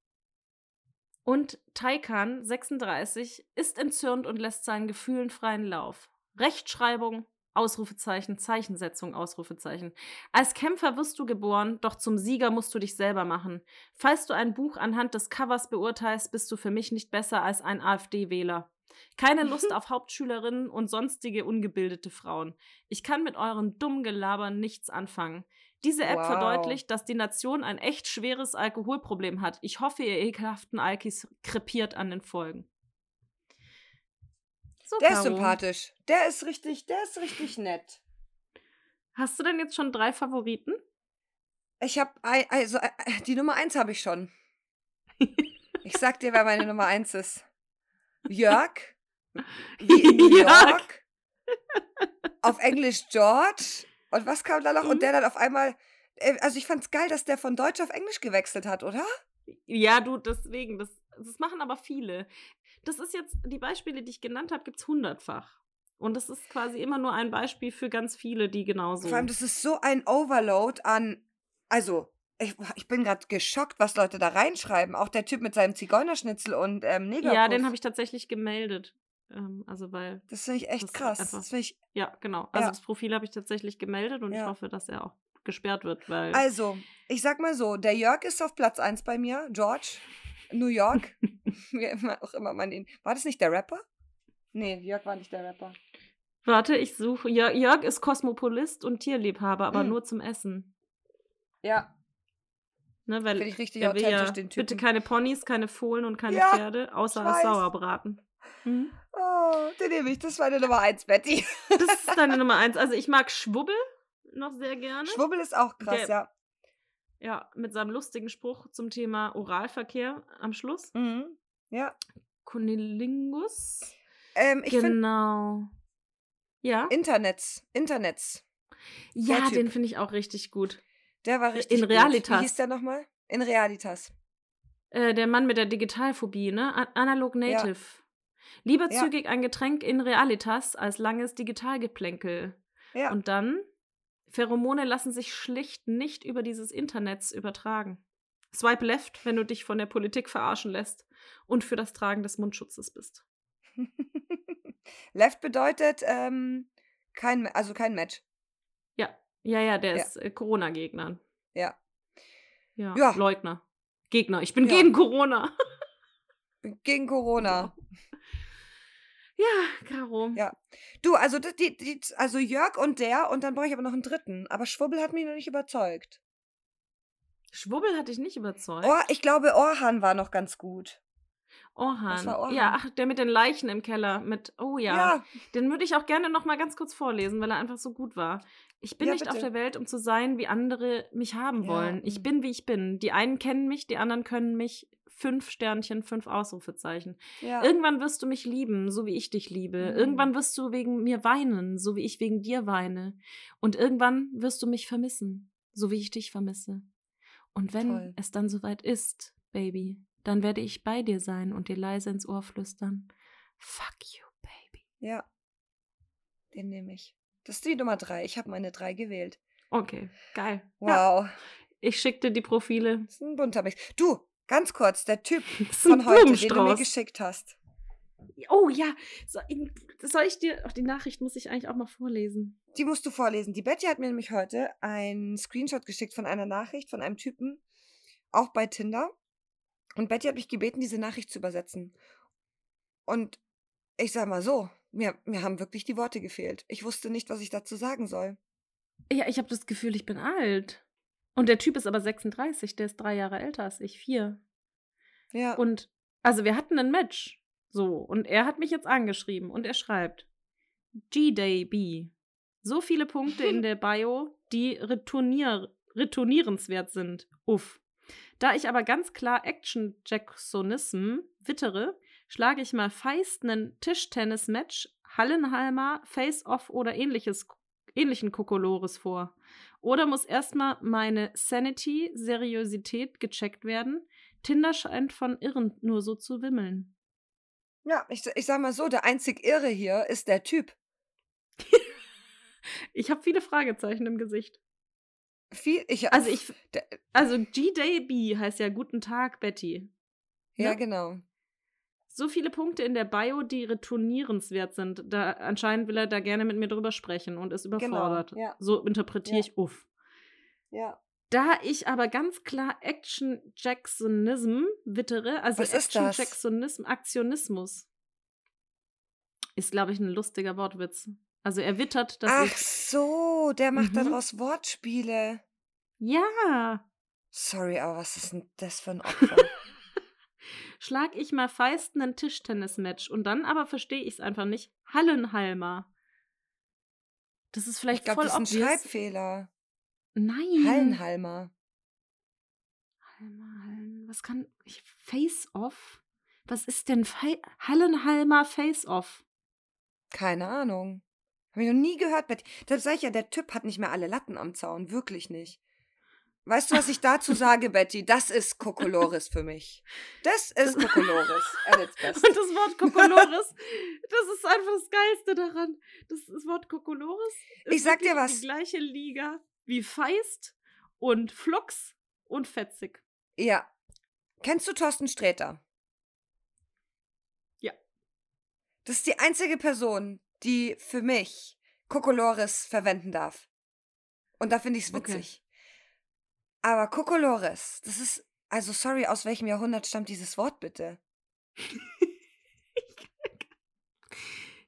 Und Taikan, 36, ist entzürnt und lässt seinen Gefühlen freien Lauf. Rechtschreibung, Ausrufezeichen, Zeichensetzung, Ausrufezeichen. Als Kämpfer wirst du geboren, doch zum Sieger musst du dich selber machen. Falls du ein Buch anhand des Covers beurteilst, bist du für mich nicht besser als ein AfD-Wähler. Keine Lust auf Hauptschülerinnen und sonstige ungebildete Frauen. Ich kann mit euren dummen Gelabern nichts anfangen. Diese App Wow. verdeutlicht, dass die Nation ein echt schweres Alkoholproblem hat. Ich hoffe, ihr ekelhaften Alkis krepiert an den Folgen. So, Der ist Caro. sympathisch. Der ist richtig, der ist richtig nett. Hast du denn jetzt schon drei Favoriten? Ich habe also äh, die Nummer eins habe ich schon. Ich sag dir, wer meine Nummer eins ist. Jörg. Jörg. Auf Englisch George. Und was kam da noch? Und der dann auf einmal. äh, Also ich fand's geil, dass der von Deutsch auf Englisch gewechselt hat, oder? Ja, du, deswegen, das, das machen aber viele. Das ist jetzt, die Beispiele, die ich genannt habe, gibt es hundertfach. Und das ist quasi immer nur ein Beispiel für ganz viele, die genauso. Vor allem, das ist so ein Overload an. Also, ich, ich bin gerade geschockt, was Leute da reinschreiben. Auch der Typ mit seinem Zigeunerschnitzel und ähm, Negerkuss. ja, den habe ich tatsächlich gemeldet. Ähm, also, weil, Das finde ich echt Das krass. einfach- Das finde ich. ja, genau. Also, Ja. das Profil habe ich tatsächlich gemeldet und ich Ja. hoffe, dass er auch gesperrt wird, weil. Also, ich sag mal so, der Jörg ist auf Platz 1 bei mir, George, New York. Wie immer, auch immer man ihn. War das nicht der Rapper? Nee, Jörg war nicht der Rapper. Warte, ich suche. Jörg, Jörg ist Kosmopolist und Tierliebhaber, aber Mm. nur zum Essen. Ja, Ne, weil finde ich richtig er will ja den Typen. bitte keine Ponys, keine Fohlen und keine Ja, Pferde, außer als weiß. Sauerbraten. Mhm. Oh, den nehme ich. Das war meine Nummer 1, Betty. Das ist deine Nummer eins. Also ich mag Schwubbel noch sehr gerne. Schwubbel ist auch krass, Der- ja. Ja, mit seinem lustigen Spruch zum Thema Oralverkehr am Schluss. Mhm. Ja. Kunilingus. Ähm, Genau. Ja. Internets. Internets. Ja, den finde ich auch richtig gut. Der war richtig In gut. Realitas. Wie hieß der nochmal? In Realitas. Äh, der Mann mit der Digitalphobie, ne? Analog Native. Lieber Ja. zügig ein Getränk in Realitas als langes Digitalgeplänkel. Ja. Und dann, Pheromone lassen sich schlicht nicht über dieses Internets übertragen. Swipe left, wenn du dich von der Politik verarschen lässt und für das Tragen des Mundschutzes bist. Left bedeutet ähm, kein, also kein Match. Ja, ja, der Ja. ist äh, Corona-Gegner. Ja. Ja, Ja. Leugner. Gegner. Ich bin Ja. gegen Corona. Gegen Corona. Ja, Caro. Ja. Du, also die, die, also Jörg und der und dann brauche ich aber noch einen dritten. Aber Schwubbel hat mich noch nicht überzeugt. Schwubbel hatte ich nicht überzeugt. Oh, ich glaube, Orhan war noch ganz gut. Orhan. Das war Orhan. Ja, ach, der mit den Leichen im Keller. Mit, oh ja. Ja, Den würde ich auch gerne noch mal ganz kurz vorlesen, weil er einfach so gut war. Ich bin Ja, nicht auf bitte. der Welt, um zu sein, wie andere mich haben Ja, wollen. Ich mm. bin, wie ich bin. Die einen kennen mich, die anderen können mich. Fünf Sternchen, fünf Ausrufezeichen. ja. Irgendwann wirst du mich lieben, so wie ich dich liebe. Mhm. Irgendwann wirst du wegen mir weinen, so wie ich wegen dir weine. Und irgendwann wirst du mich vermissen, so wie ich dich vermisse. Und wenn Toll. es dann soweit ist, Baby, dann werde ich bei dir sein und dir leise ins Ohr flüstern. Fuck you, Baby. ja. Den nehme ich. Das ist die Nummer drei. Ich habe meine drei gewählt. Okay, geil. Ja, Wow. ich schickte die Profile. Das ist ein bunter Mix. Du, ganz kurz, der Typ von heute, den du mir geschickt hast. Oh ja, so, soll ich dir, auch die Nachricht muss ich eigentlich auch mal vorlesen. Die musst du vorlesen. Die Betty hat mir nämlich heute einen Screenshot geschickt von einer Nachricht von einem Typen, auch bei Tinder. Und Betty hat mich gebeten, diese Nachricht zu übersetzen. Und ich sag mal so, mir, mir haben wirklich die Worte gefehlt. Ich wusste nicht, was ich dazu sagen soll. Ja, ich habe das Gefühl, ich bin alt. Und der Typ ist aber 36, der ist drei Jahre älter als ich, vier. Ja. Und also wir hatten ein Match. So, und er hat mich jetzt angeschrieben und er schreibt: G-Day B. So viele Punkte in der Bio, die retournier retournierenswert sind. Uff. Da ich aber ganz klar Action Jacksonism wittere, schlage ich mal feist einen Tischtennis-Match, Hallenhalmer, Face-Off oder ähnliches, ähnlichen Kokolores vor. Oder muss erstmal meine Sanity, Seriosität gecheckt werden? Tinder scheint von Irren nur so zu wimmeln. ja, ich, ich sag mal so, der einzig Irre hier ist der Typ. Ich habe viele Fragezeichen im Gesicht. Viel, ich, Also ich, der, also G-Day B heißt ja Guten Tag, Betty. ja, ne? genau. So viele Punkte in der Bio, die retournierenswert sind. Da anscheinend will er da gerne mit mir drüber sprechen und ist überfordert. ja. So interpretiere Ja. ich uff. Ja. Da ich aber ganz klar Action Jacksonism wittere, also Was Action? Jacksonism, Aktionismus, ist, glaube ich, ein lustiger Wortwitz. Also er wittert, dass Ach so, der macht Mhm. daraus Wortspiele. Ja, Sorry, aber was ist denn das für ein Opfer? schlag ich mal feist einen Tischtennis-Match und dann aber verstehe ich es einfach nicht. Hallenhalmer. Das ist vielleicht ich glaube, voll das ist ein obvious. Schreibfehler. Nein. Hallenhalmer. Hallenhalmer, Hallen. Was kann. Ich, Face-Off? Was ist denn Fe Hallenhalmer Face-Off? Keine Ahnung. Habe ich noch nie gehört, Betty. Deshalb sage ich ja, der Typ hat nicht mehr alle Latten am Zaun. Wirklich nicht. Weißt du, was ich dazu sage, Betty? Das ist Kokolores für mich. Das ist Kokolores. Und das Wort Kokolores, das ist einfach das Geilste daran. Das, das Wort Kokolores ist Ich sag dir was. die gleiche Liga wie Feist und Flux und Fetzig. Ja. Kennst du Thorsten Sträter? Ja. Das ist die einzige Person, die für mich Kokolores verwenden darf. Und da finde ich es Okay. witzig. Aber Kokolores, das ist, also sorry, aus welchem Jahrhundert stammt dieses Wort bitte?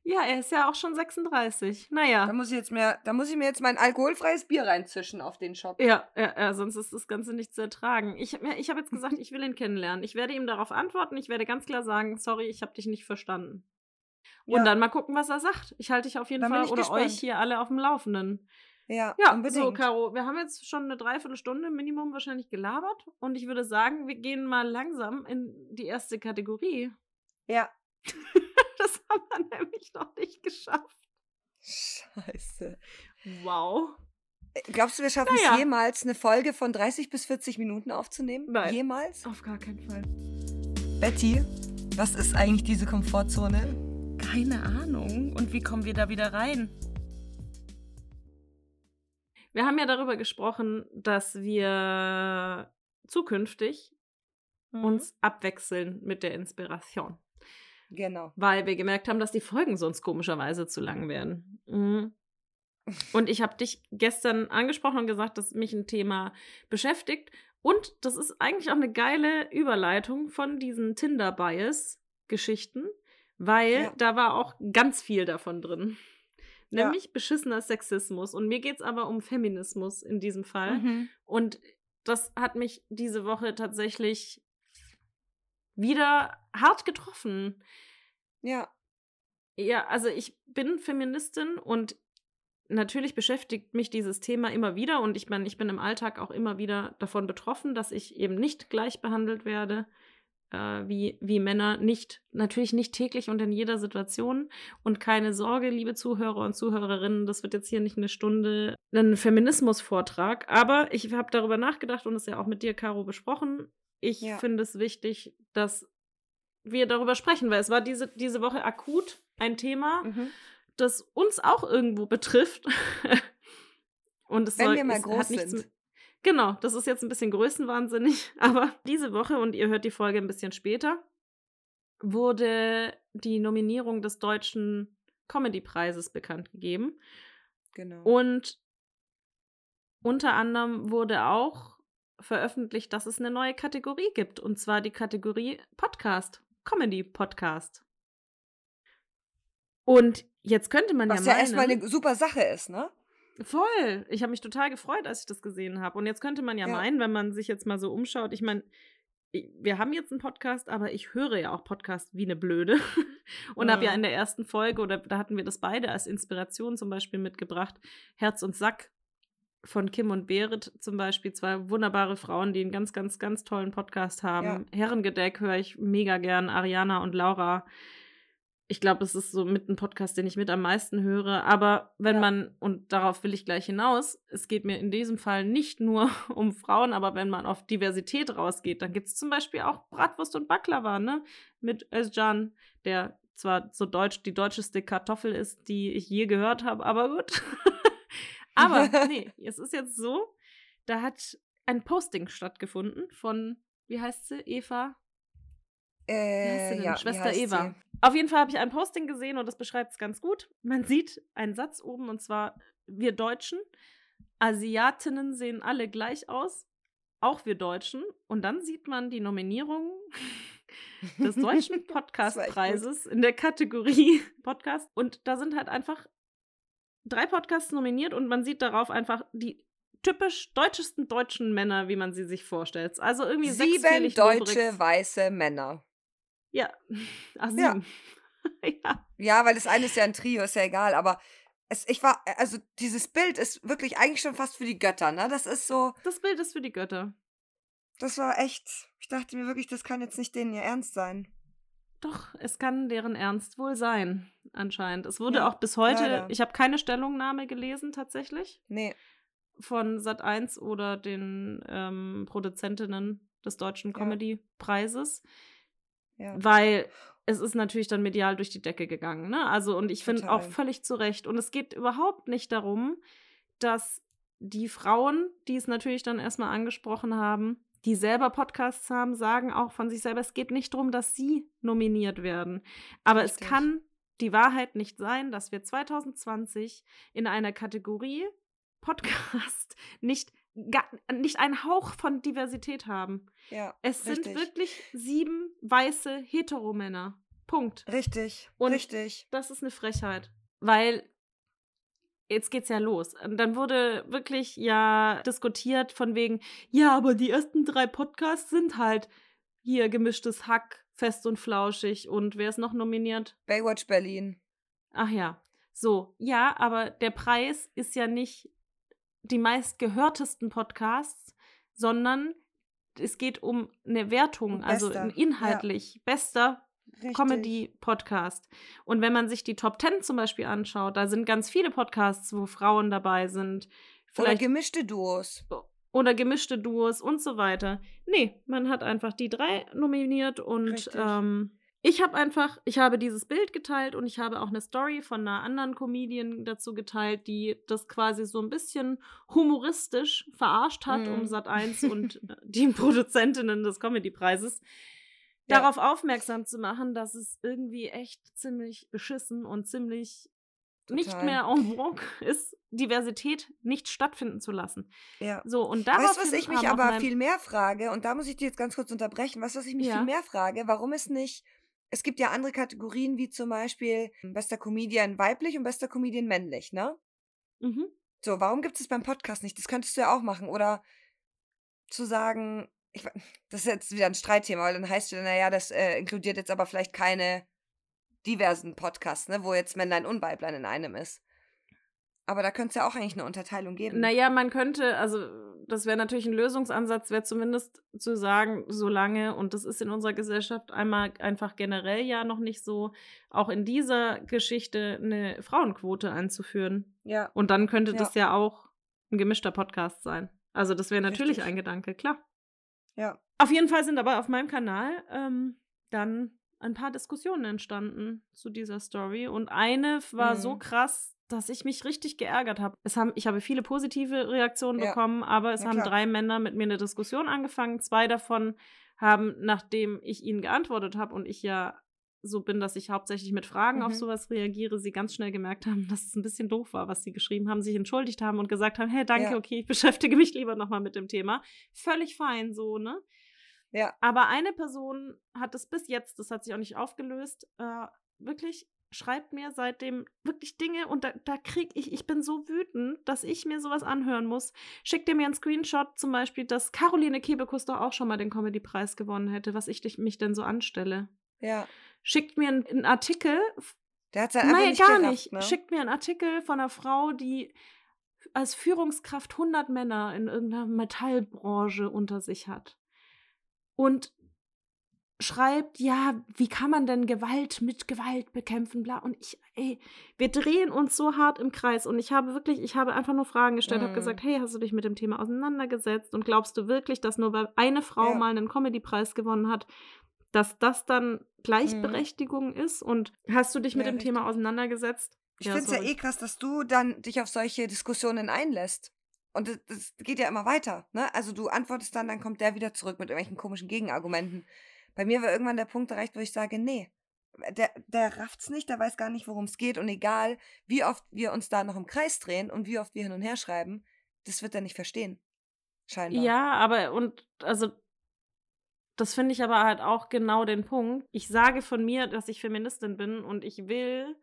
Ja, er ist ja auch schon 36. Naja. Da muss ich jetzt mehr, da muss ich mir jetzt mein alkoholfreies Bier reinzischen auf den Shop. Ja, ja, ja, sonst ist das Ganze nicht zu ertragen. Ich, ich habe jetzt gesagt, ich will ihn kennenlernen. Ich werde ihm darauf antworten. Ich werde ganz klar sagen, sorry, ich habe dich nicht verstanden. Und Ja. dann mal gucken, was er sagt. Ich halte dich auf jeden Dann Fall oder gespannt. euch hier alle auf dem Laufenden. Ja, Ja, unbedingt. so, Caro, wir haben jetzt schon eine Dreiviertelstunde Minimum wahrscheinlich gelabert. Und ich würde sagen, wir gehen mal langsam in die erste Kategorie. Ja, Das haben wir nämlich noch nicht geschafft. Scheiße. Wow. Äh, Glaubst du, wir schaffen Naja. es jemals, eine Folge von 30 bis 40 Minuten aufzunehmen? Nein. Jemals? Auf gar keinen Fall. Betty, was ist eigentlich diese Komfortzone? Keine Ahnung. Und wie kommen wir da wieder rein? Wir haben ja darüber gesprochen, dass wir zukünftig Mhm. uns abwechseln mit der Inspiration. Genau. Weil wir gemerkt haben, dass die Folgen sonst komischerweise zu lang werden. Mhm. Und ich habe dich gestern angesprochen und gesagt, dass mich ein Thema beschäftigt. Und das ist eigentlich auch eine geile Überleitung von diesen Tinder-Bias-Geschichten, weil Ja. da war auch ganz viel davon drin. Ja. Nämlich beschissener Sexismus. Und mir geht es aber um Feminismus in diesem Fall. Mhm. Und das hat mich diese Woche tatsächlich wieder hart getroffen. Ja. Ja, also ich bin Feministin und natürlich beschäftigt mich dieses Thema immer wieder und ich meine, ich bin im Alltag auch immer wieder davon betroffen, dass ich eben nicht gleich behandelt werde äh, wie, wie Männer. Nicht, natürlich nicht täglich und in jeder Situation. Und keine Sorge, liebe Zuhörer und Zuhörerinnen, das wird jetzt hier nicht eine Stunde ein Feminismusvortrag, aber ich habe darüber nachgedacht und es ja auch mit dir, Caro, besprochen. Ich Ja. finde es wichtig, dass wir darüber sprechen, weil es war diese, diese Woche akut ein Thema, Mhm. das uns auch irgendwo betrifft. Und es Wenn soll, wir mal groß sind. mit- Genau, das ist jetzt ein bisschen größenwahnsinnig, aber diese Woche, und ihr hört die Folge ein bisschen später, wurde die Nominierung des Deutschen Comedy-Preises bekannt gegeben. Genau. Und unter anderem wurde auch veröffentlicht, dass es eine neue Kategorie gibt, und zwar die Kategorie Podcast, Comedy-Podcast. Und jetzt könnte man Was ja ja meinen, erstmal eine super Sache ist, ne? Voll. Ich habe mich total gefreut, als ich das gesehen habe. Und jetzt könnte man ja, Ja. meinen, wenn man sich jetzt mal so umschaut, ich meine, wir haben jetzt einen Podcast, aber ich höre ja auch Podcast wie eine Blöde. Und habe ja Mhm. in der ersten Folge, oder da hatten wir das beide als Inspiration zum Beispiel mitgebracht, Herz und Sack von Kim und Berit zum Beispiel, zwei wunderbare Frauen, die einen ganz, ganz, ganz tollen Podcast haben. Herrengedeck höre ich mega gern, Ariana und Laura. Ich glaube, das ist so mit ein Podcast, den ich mit am meisten höre. Aber wenn Ja. man, und darauf will ich gleich hinaus, es geht mir in diesem Fall nicht nur um Frauen, aber wenn man auf Diversität rausgeht, dann gibt es zum Beispiel auch Bratwurst und Baklava, ne? Mit Özcan, der zwar so deutsch, die deutscheste Kartoffel ist, die ich je gehört habe, aber gut. aber nee, es ist jetzt so, da hat ein Posting stattgefunden von, wie heißt sie, Eva? Wie heißt sie Äh, denn? ja, Schwester Eva. sie? Auf jeden Fall habe ich ein Posting gesehen und das beschreibt es ganz gut. Man sieht einen Satz oben und zwar: Wir Deutschen, Asiatinnen sehen alle gleich aus, auch wir Deutschen. Und dann sieht man die Nominierung des Deutschen. Podcastpreises in der Kategorie Podcast. Und da sind halt einfach drei Podcasts nominiert und man sieht darauf einfach die typisch deutschesten deutschen Männer, wie man sie sich vorstellt. Also irgendwie Sieben deutsche Lubrix. weiße Männer. Ja. Ach, Ja. sieben. ja. Ja, weil das eine ist ja ein Trio, ist ja egal, aber es, ich war, also dieses Bild ist wirklich eigentlich schon fast für die Götter, ne? Das ist so, Das Bild ist für die Götter. das war echt, ich dachte mir wirklich, das kann jetzt nicht denen ihr Ernst sein. Doch, es kann deren Ernst wohl sein, anscheinend. Es wurde Ja, auch bis heute, leider. ich habe keine Stellungnahme gelesen tatsächlich Nee, von Sat1 oder den ähm, Produzentinnen des Deutschen Ja. Comedy-Preises, ja. Weil es ist natürlich dann medial durch die Decke gegangen. Ne? Also, und ich finde auch völlig zu Recht. Und es geht überhaupt nicht darum, dass die Frauen, die es natürlich dann erstmal angesprochen haben, die selber Podcasts haben, sagen auch von sich selber, es geht nicht darum, dass sie nominiert werden. Aber Richtig. es kann die Wahrheit nicht sein, dass wir 2020 in einer Kategorie Podcast nicht, ga, nicht einen Hauch von Diversität haben. Ja, Es sind Richtig. wirklich sieben weiße Heteromänner. Punkt. richtig, Und- richtig. Das ist eine Frechheit. Weil jetzt geht's ja los. Und dann wurde wirklich ja diskutiert von wegen, ja, aber die ersten drei Podcasts sind halt hier gemischtes Hack, fest und flauschig. Und wer ist noch nominiert? Baywatch Berlin. Ach ja. So, ja, aber der Preis ist ja nicht die meistgehörtesten Podcasts, sondern es geht um eine Wertung, also bester, ein inhaltlich bester Comedy-Podcast. Und wenn man sich die Top Ten zum Beispiel anschaut, da sind ganz viele Podcasts, wo Frauen dabei sind. Oder gemischte Duos. Oder gemischte Duos und so weiter. Nee, man hat einfach die drei nominiert und ähm, ich habe einfach, ich habe dieses Bild geteilt und ich habe auch eine Story von einer anderen Comedian dazu geteilt, die das quasi so ein bisschen humoristisch verarscht hat, mm. um Sat 1 und äh, die Produzentinnen des Comedy-Preises ja. darauf aufmerksam zu machen, dass es irgendwie echt ziemlich beschissen und ziemlich Total. nicht mehr en vogue ist, Diversität nicht stattfinden zu lassen. Ja. So, und darauf weißt du, was ich mich aber viel mehr frage, und da muss ich dir jetzt ganz kurz unterbrechen, du, was ich mich ja. viel mehr frage, warum es nicht es gibt ja andere Kategorien, wie zum Beispiel bester Comedian weiblich und bester Comedian männlich, ne? Mhm. So, warum gibt es beim Podcast nicht? Das könntest du ja auch machen. Oder zu sagen, ich, das ist jetzt wieder ein Streitthema, weil dann heißt es, naja, das äh, inkludiert jetzt aber vielleicht keine diversen Podcasts, ne, wo jetzt Männlein und Weiblein in einem ist. Aber da könnte es ja auch eigentlich eine Unterteilung geben. Naja, man könnte, also das wäre natürlich ein Lösungsansatz, wäre zumindest zu sagen, solange, und das ist in unserer Gesellschaft einmal einfach generell ja noch nicht so, auch in dieser Geschichte eine Frauenquote einzuführen. Ja. Und dann könnte ja. das ja auch ein gemischter Podcast sein. Also das wäre natürlich Richtig. ein Gedanke, klar. Ja. Auf jeden Fall sind aber auf meinem Kanal ähm, dann ein paar Diskussionen entstanden zu dieser Story. Und eine war mhm. so krass, dass ich mich richtig geärgert habe. Es haben, ich habe viele positive Reaktionen ja. bekommen, aber es ja, haben klar. drei Männer mit mir eine Diskussion angefangen. Zwei davon haben, nachdem ich ihnen geantwortet habe und ich ja so bin, dass ich hauptsächlich mit Fragen mhm. auf sowas reagiere, sie ganz schnell gemerkt haben, dass es ein bisschen doof war, was sie geschrieben haben, sich entschuldigt haben und gesagt haben, hey, danke, ja. okay, ich beschäftige mich lieber nochmal mit dem Thema. Völlig fein so, ne? Ja. Aber eine Person hat es bis jetzt, das hat sich auch nicht aufgelöst, äh, wirklich schreibt mir seitdem wirklich Dinge und da, da krieg ich, ich bin so wütend, dass ich mir sowas anhören muss. Schickt ihr mir einen Screenshot zum Beispiel, dass Caroline Kebekus doch auch schon mal den Comedy-Preis gewonnen hätte, was ich mich denn so anstelle. Ja. Schickt mir einen, einen Artikel. Der hat sein einfach Nein, nicht gar gerafft, nicht. Ne? Schickt mir einen Artikel von einer Frau, die als Führungskraft 100 Männer in irgendeiner Metallbranche unter sich hat. Und schreibt, ja, wie kann man denn Gewalt mit Gewalt bekämpfen, bla. Und ich, ey, wir drehen uns so hart im Kreis. Und ich habe wirklich, ich habe einfach nur Fragen gestellt, mm. habe gesagt, hey, hast du dich mit dem Thema auseinandergesetzt? Und glaubst du wirklich, dass nur weil eine Frau ja. mal einen Comedy-Preis gewonnen hat, dass das dann Gleichberechtigung mm. ist? Und hast du dich mit ja, dem richtig. Thema auseinandergesetzt? Ich ja, finde es ja eh krass, dass du dann dich auf solche Diskussionen einlässt. Und das, das, geht ja immer weiter, ne? Also du antwortest dann, dann kommt der wieder zurück mit irgendwelchen komischen Gegenargumenten. Bei mir war irgendwann der Punkt erreicht, wo ich sage, nee, der, der rafft's nicht, der weiß gar nicht, worum es geht. Und egal, wie oft wir uns da noch im Kreis drehen und wie oft wir hin und her schreiben, das wird er nicht verstehen. Scheinbar. Ja, aber und also das finde ich aber halt auch genau den Punkt. Ich sage von mir, dass ich Feministin bin und ich will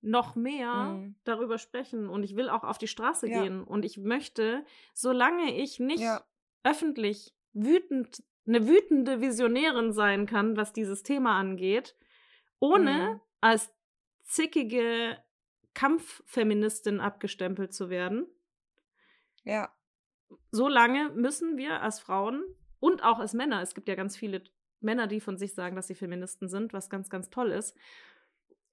noch mehr mhm. darüber sprechen und ich will auch auf die Straße ja. gehen und ich möchte, solange ich nicht ja. öffentlich wütend eine wütende Visionärin sein kann, was dieses Thema angeht, ohne mhm. als zickige Kampffeministin abgestempelt zu werden. Ja. So lange müssen wir als Frauen und auch als Männer, es gibt ja ganz viele Männer, die von sich sagen, dass sie Feministen sind, was ganz, ganz toll ist,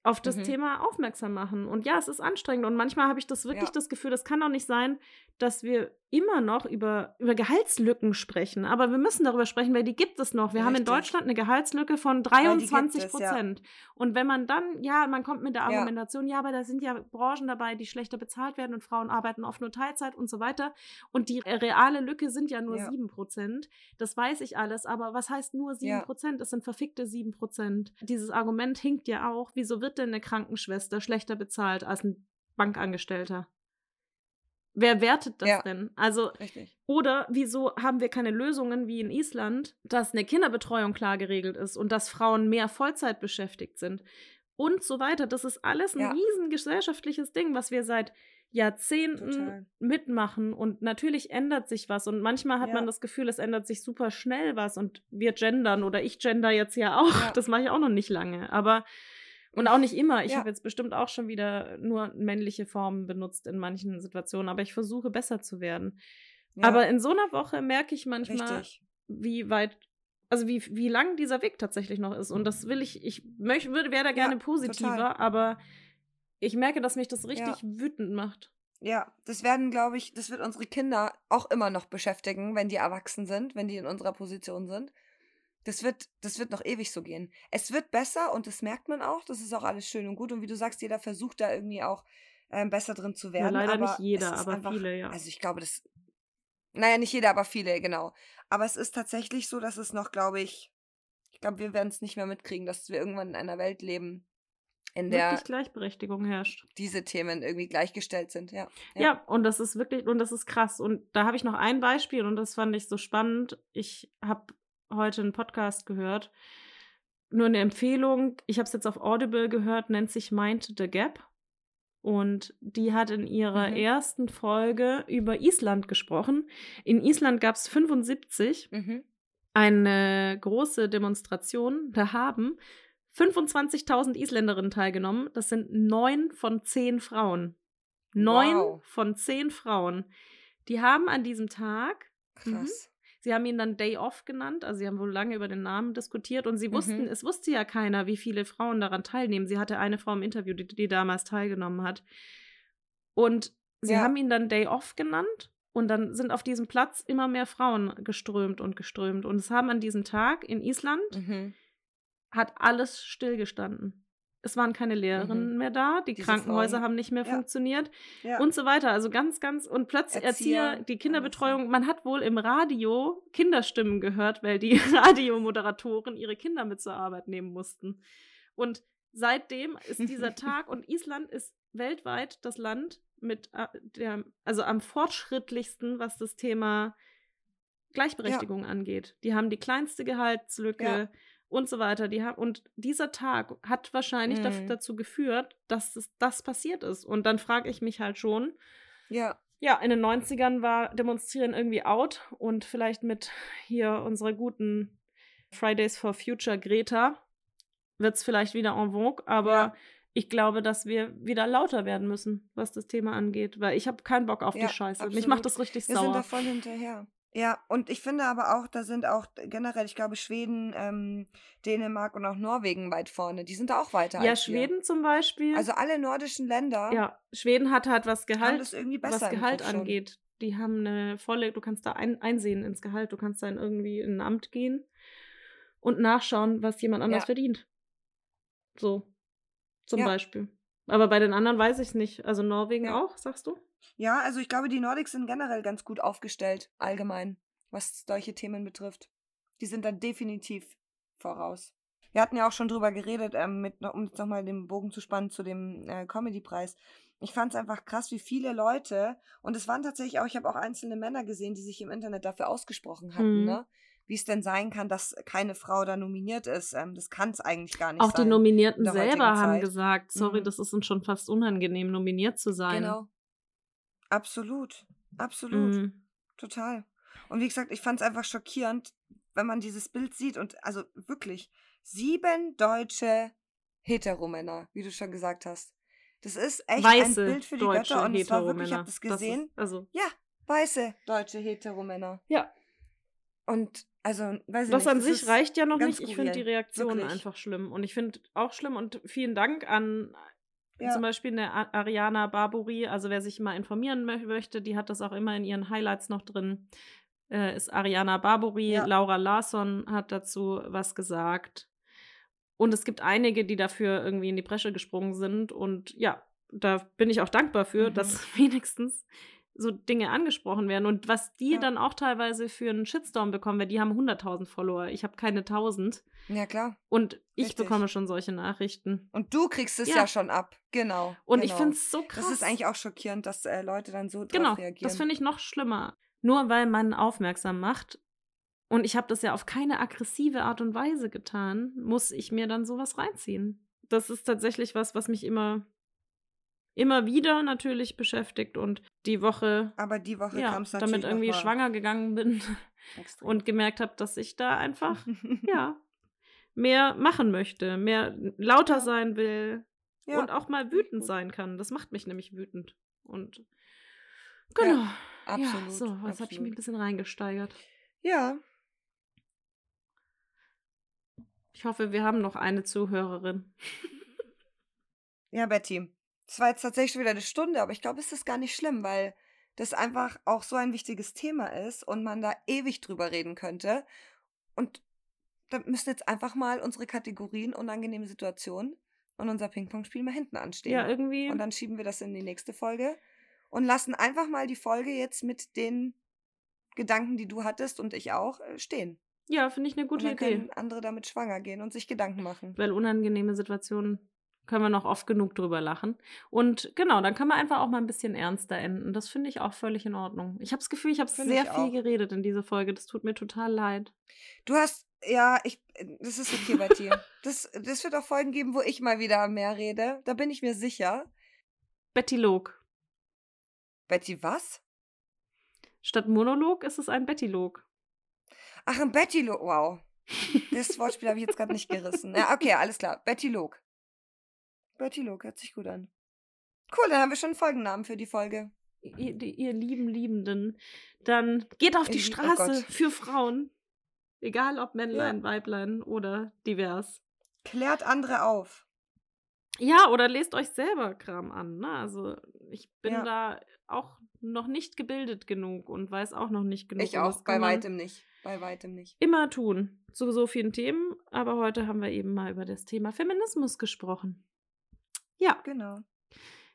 auf das mhm. Thema aufmerksam machen. Und ja, es ist anstrengend und manchmal habe ich das wirklich ja. das Gefühl, das kann doch nicht sein, dass wir immer noch über, über Gehaltslücken sprechen. Aber wir müssen darüber sprechen, weil die gibt es noch. Wir Richtig. haben in Deutschland eine Gehaltslücke von 23 Prozent. Ja. Und wenn man dann, ja, man kommt mit der Argumentation, ja. ja, aber da sind ja Branchen dabei, die schlechter bezahlt werden und Frauen arbeiten oft nur Teilzeit und so weiter. Und die reale Lücke sind ja nur ja. 7 Prozent. Das weiß ich alles. Aber was heißt nur 7 Prozent? Es sind verfickte 7 Prozent. Dieses Argument hinkt ja auch. Wieso wird denn eine Krankenschwester schlechter bezahlt als ein Bankangestellter? Wer wertet das ja, denn? Also, richtig. oder wieso haben wir keine Lösungen wie in Island, dass eine Kinderbetreuung klar geregelt ist und dass Frauen mehr Vollzeit beschäftigt sind und so weiter? Das ist alles ein ja. riesen gesellschaftliches Ding, was wir seit Jahrzehnten Total. mitmachen und natürlich ändert sich was und manchmal hat ja. man das Gefühl, es ändert sich super schnell was und wir gendern oder ich gender jetzt ja auch, das mache ich auch noch nicht lange, aber und auch nicht immer. Ich ja. habe jetzt bestimmt auch schon wieder nur männliche Formen benutzt in manchen Situationen, aber ich versuche besser zu werden. Ja. Aber in so einer Woche merke ich manchmal, Richtig. wie weit also wie, wie lang dieser Weg tatsächlich noch ist. Und das will ich, ich möchte, würde, wäre da gerne Ja, positiver, total. aber ich merke, dass mich das richtig wütend macht. Ja, das werden, glaube ich, das wird unsere Kinder auch immer noch beschäftigen, wenn die erwachsen sind, wenn die in unserer Position sind. Das wird, das wird noch ewig so gehen. Es wird besser und das merkt man auch. Das ist auch alles schön und gut. Und wie du sagst, jeder versucht da irgendwie auch ähm, besser drin zu werden. leider aber nicht jeder, aber viele, ja. Also ich glaube, das. Naja, nicht jeder, aber viele, genau. Aber es ist tatsächlich so, dass es noch, glaube ich, ich glaube, wir werden es nicht mehr mitkriegen, dass wir irgendwann in einer Welt leben, in der Wirklich Gleichberechtigung herrscht. diese Themen irgendwie gleichgestellt sind. Ja. Ja. und das ist wirklich, und das ist krass. Und da habe ich noch ein Beispiel und das fand ich so spannend. Ich habe heute einen Podcast gehört. Nur eine Empfehlung. Ich habe es jetzt auf Audible gehört, nennt sich Mind the Gap. Und die hat in ihrer Mhm. ersten Folge über Island gesprochen. In Island gab es 75 Mhm. eine große Demonstration. Da haben 25.000 Isländerinnen teilgenommen. Das sind neun von zehn Frauen. Neun Wow. von zehn Frauen. Die haben an diesem Tag, Mhm. Krass. Sie haben ihn dann Day Off genannt, also sie haben wohl lange über den Namen diskutiert und sie wussten, Mhm. es wusste ja keiner, wie viele Frauen daran teilnehmen. Sie hatte eine Frau im Interview, die, die damals teilgenommen hat. Und sie Ja. haben ihn dann Day Off genannt und dann sind auf diesem Platz immer mehr Frauen geströmt und geströmt. Und es haben an diesem Tag in Island Mhm. hat alles stillgestanden. Es waren keine Lehrerinnen mehr da, die Diese Krankenhäuser Frauen- haben nicht mehr Ja. funktioniert Ja. und so weiter. Also ganz, ganz und plötzlich Erzieher, Erzieher, die Kinderbetreuung, man hat wohl im Radio Kinderstimmen gehört, weil die Radiomoderatoren ihre Kinder mit zur Arbeit nehmen mussten. Und seitdem ist dieser Tag und Island ist weltweit das Land mit äh, der, also am fortschrittlichsten, was das Thema Gleichberechtigung angeht. Die haben die kleinste Gehaltslücke Ja. Und so weiter. Die haben, und dieser Tag hat wahrscheinlich Mhm. dazu geführt, dass es, das passiert ist. Und dann frage ich mich halt schon, ja. ja, in den 90ern war Demonstrieren irgendwie out und vielleicht mit hier unserer guten Fridays for Future Greta wird es vielleicht wieder en vogue, aber Ja. ich glaube, dass wir wieder lauter werden müssen, was das Thema angeht, weil ich habe keinen Bock auf Ja, die Scheiße. Mich absolut. macht das richtig Wir sind sauer. da voll hinterher. Ja, und ich finde aber auch, da sind auch generell, ich glaube, Schweden, ähm, Dänemark und auch Norwegen weit vorne. Die sind da auch weiter Ja, als wir. Schweden zum Beispiel. Also alle nordischen Länder ja, Schweden hat halt was Gehalt, das irgendwie besser was Gehalt Griff schon. angeht. Die haben eine volle, du kannst da ein, einsehen ins Gehalt, du kannst dann irgendwie in ein Amt gehen und nachschauen, was jemand anders Ja. verdient. So, zum Ja. Beispiel. Aber bei den anderen weiß ich es nicht. Also Norwegen Ja. auch, sagst du? Ja, also ich glaube, die Nordics sind generell ganz gut aufgestellt, allgemein, was solche Themen betrifft. Die sind da definitiv voraus. Wir hatten ja auch schon drüber geredet, ähm, mit, um jetzt nochmal den Bogen zu spannen zu dem äh, Comedy-Preis. Ich fand es einfach krass, wie viele Leute, und es waren tatsächlich auch, ich habe auch einzelne Männer gesehen, die sich im Internet dafür ausgesprochen hatten, Mhm. ne? Wie es denn sein kann, dass keine Frau da nominiert ist. Ähm, das kann es eigentlich gar nicht Auch die sein. Nominierten in der heutigen selber haben gesagt, sorry, Mhm. das ist uns schon fast unangenehm, nominiert zu sein. Genau. Absolut. Absolut. Mhm. Total. Und wie gesagt, ich fand es einfach schockierend, wenn man dieses Bild sieht und also wirklich sieben deutsche Heteromänner, wie du schon gesagt hast. Das ist echt Weiße ein Bild für die deutsche Götter und es war wirklich, ich habe das gesehen. ist, also, ja, weiße deutsche Heteromänner. ja, Und also, weiß ich das nicht. an das sich reicht ja noch nicht. Ich finde die. Reaktion Wirklich. einfach schlimm. Und ich finde auch schlimm und vielen Dank an Ja. zum Beispiel eine Ariana Barbori. Also wer sich mal informieren mö möchte, die hat das auch immer in ihren Highlights noch drin. Äh, ist Ariana Barbori. Ja. Laura Larsson hat dazu was gesagt. Und es gibt einige, die dafür irgendwie in die Bresche gesprungen sind. Und ja, da bin ich auch dankbar für, Mhm. dass wenigstens so Dinge angesprochen werden. Und was die Ja. dann auch teilweise für einen Shitstorm bekommen, weil die haben 100.000 Follower. Ich habe keine 1000. Ja, klar. Und ich Richtig. bekomme schon solche Nachrichten. Und du kriegst es Ja. ja, schon ab. Genau. Und genau. ich finde es so krass. Das ist eigentlich auch schockierend, dass äh, Leute dann so Genau, drauf reagieren. das finde ich noch schlimmer. Nur weil man aufmerksam macht. Und ich habe das ja auf keine aggressive Art und Weise getan, muss ich mir dann sowas reinziehen. Das ist tatsächlich was, was mich immer, immer wieder natürlich beschäftigt. Und die Woche, Aber die Woche ja, kam es natürlich damit irgendwie schwanger gegangen bin extrem. und gemerkt habe, dass ich da einfach, ja, mehr machen möchte, mehr lauter Ja. sein will, Ja, und auch mal wütend sein kann. Das macht mich nämlich wütend. Und genau. Ja, absolut, so, jetzt habe ich mich ein bisschen reingesteigert. Ja. Ich hoffe, wir haben noch eine Zuhörerin. Ja, Betty. Das war jetzt tatsächlich schon wieder eine Stunde, aber ich glaube, es ist gar nicht schlimm, weil das einfach auch so ein wichtiges Thema ist und man da ewig drüber reden könnte. Und da müssen jetzt einfach mal unsere Kategorien unangenehme Situationen und unser Ping-Pong-Spiel mal hinten anstehen. Ja, irgendwie. Und dann schieben wir das in die nächste Folge und lassen einfach mal die Folge jetzt mit den Gedanken, die du hattest und ich auch, äh, stehen. Ja, finde ich eine gute und dann Idee. können andere damit schwanger gehen und sich Gedanken machen. Weil unangenehme Situationen können wir noch oft genug drüber lachen. Und genau, dann kann man einfach auch mal ein bisschen ernster enden. Das finde ich auch völlig in Ordnung. Ich habe das Gefühl, ich habe sehr ich viel geredet in dieser Folge. Das tut mir total leid. Du hast, ja, ich, das ist okay bei dir. Das, das wird auch Folgen geben, wo ich mal wieder mehr rede. Da bin ich mir sicher. Betty Log. Betty, was? Statt Monolog ist es ein Bettylog. Ach, ein Betty Log. Wow. Das Wortspiel habe ich jetzt gerade nicht gerissen. Ja, okay, alles klar. Betty Betty Log, hört sich gut an. Cool, dann haben wir schon einen Folgennamen für die Folge. Ihr, ihr lieben Liebenden. Dann geht auf die Lieb- oh Straße Gott. für Frauen. Egal ob Männlein, Weiblein oder divers. Klärt andere auf. Ja, oder lest euch selber Kram an. Ne? Also ich bin Ja. da auch noch nicht gebildet genug und weiß auch noch nicht genug. Ich auch, bei weitem nicht. Bei weitem nicht. Immer tun. Zu so vielen Themen. Aber heute haben wir eben mal über das Thema Feminismus gesprochen. Ja, Genau.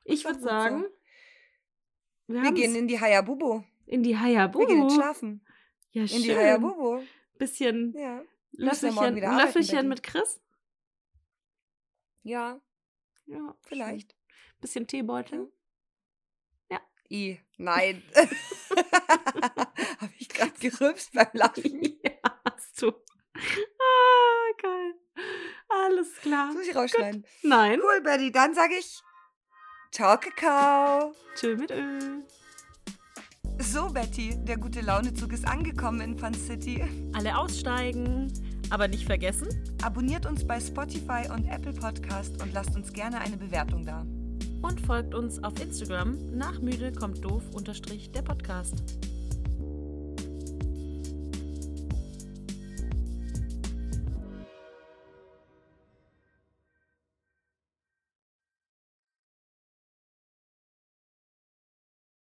ich würde so. sagen, wir, Wir gehen in die Hayabubu. in die Wir gehen schlafen. Ja, In die schön. Hayabubu. Bisschen Ja. Müssen wir morgen Löffelchen, Löffelchen mit Chris. Ja, Ja, vielleicht. schön. Bisschen Teebeutel. I. Nein. Habe ich gerade gerübst beim Lachen. ja, hast du. Ah, geil. Alles klar. Muss ich rausschneiden. Nein. Cool, Betty. Dann sage ich Ciao, Kakao. Tschö mit Öl. So, Betty, der gute Launezug ist angekommen in Fun City. Alle aussteigen. Aber nicht vergessen, Abonniert uns bei Spotify und Apple Podcast und lasst uns gerne eine Bewertung da. und folgt uns auf Instagram nach müde kommt doof unterstrich der Podcast.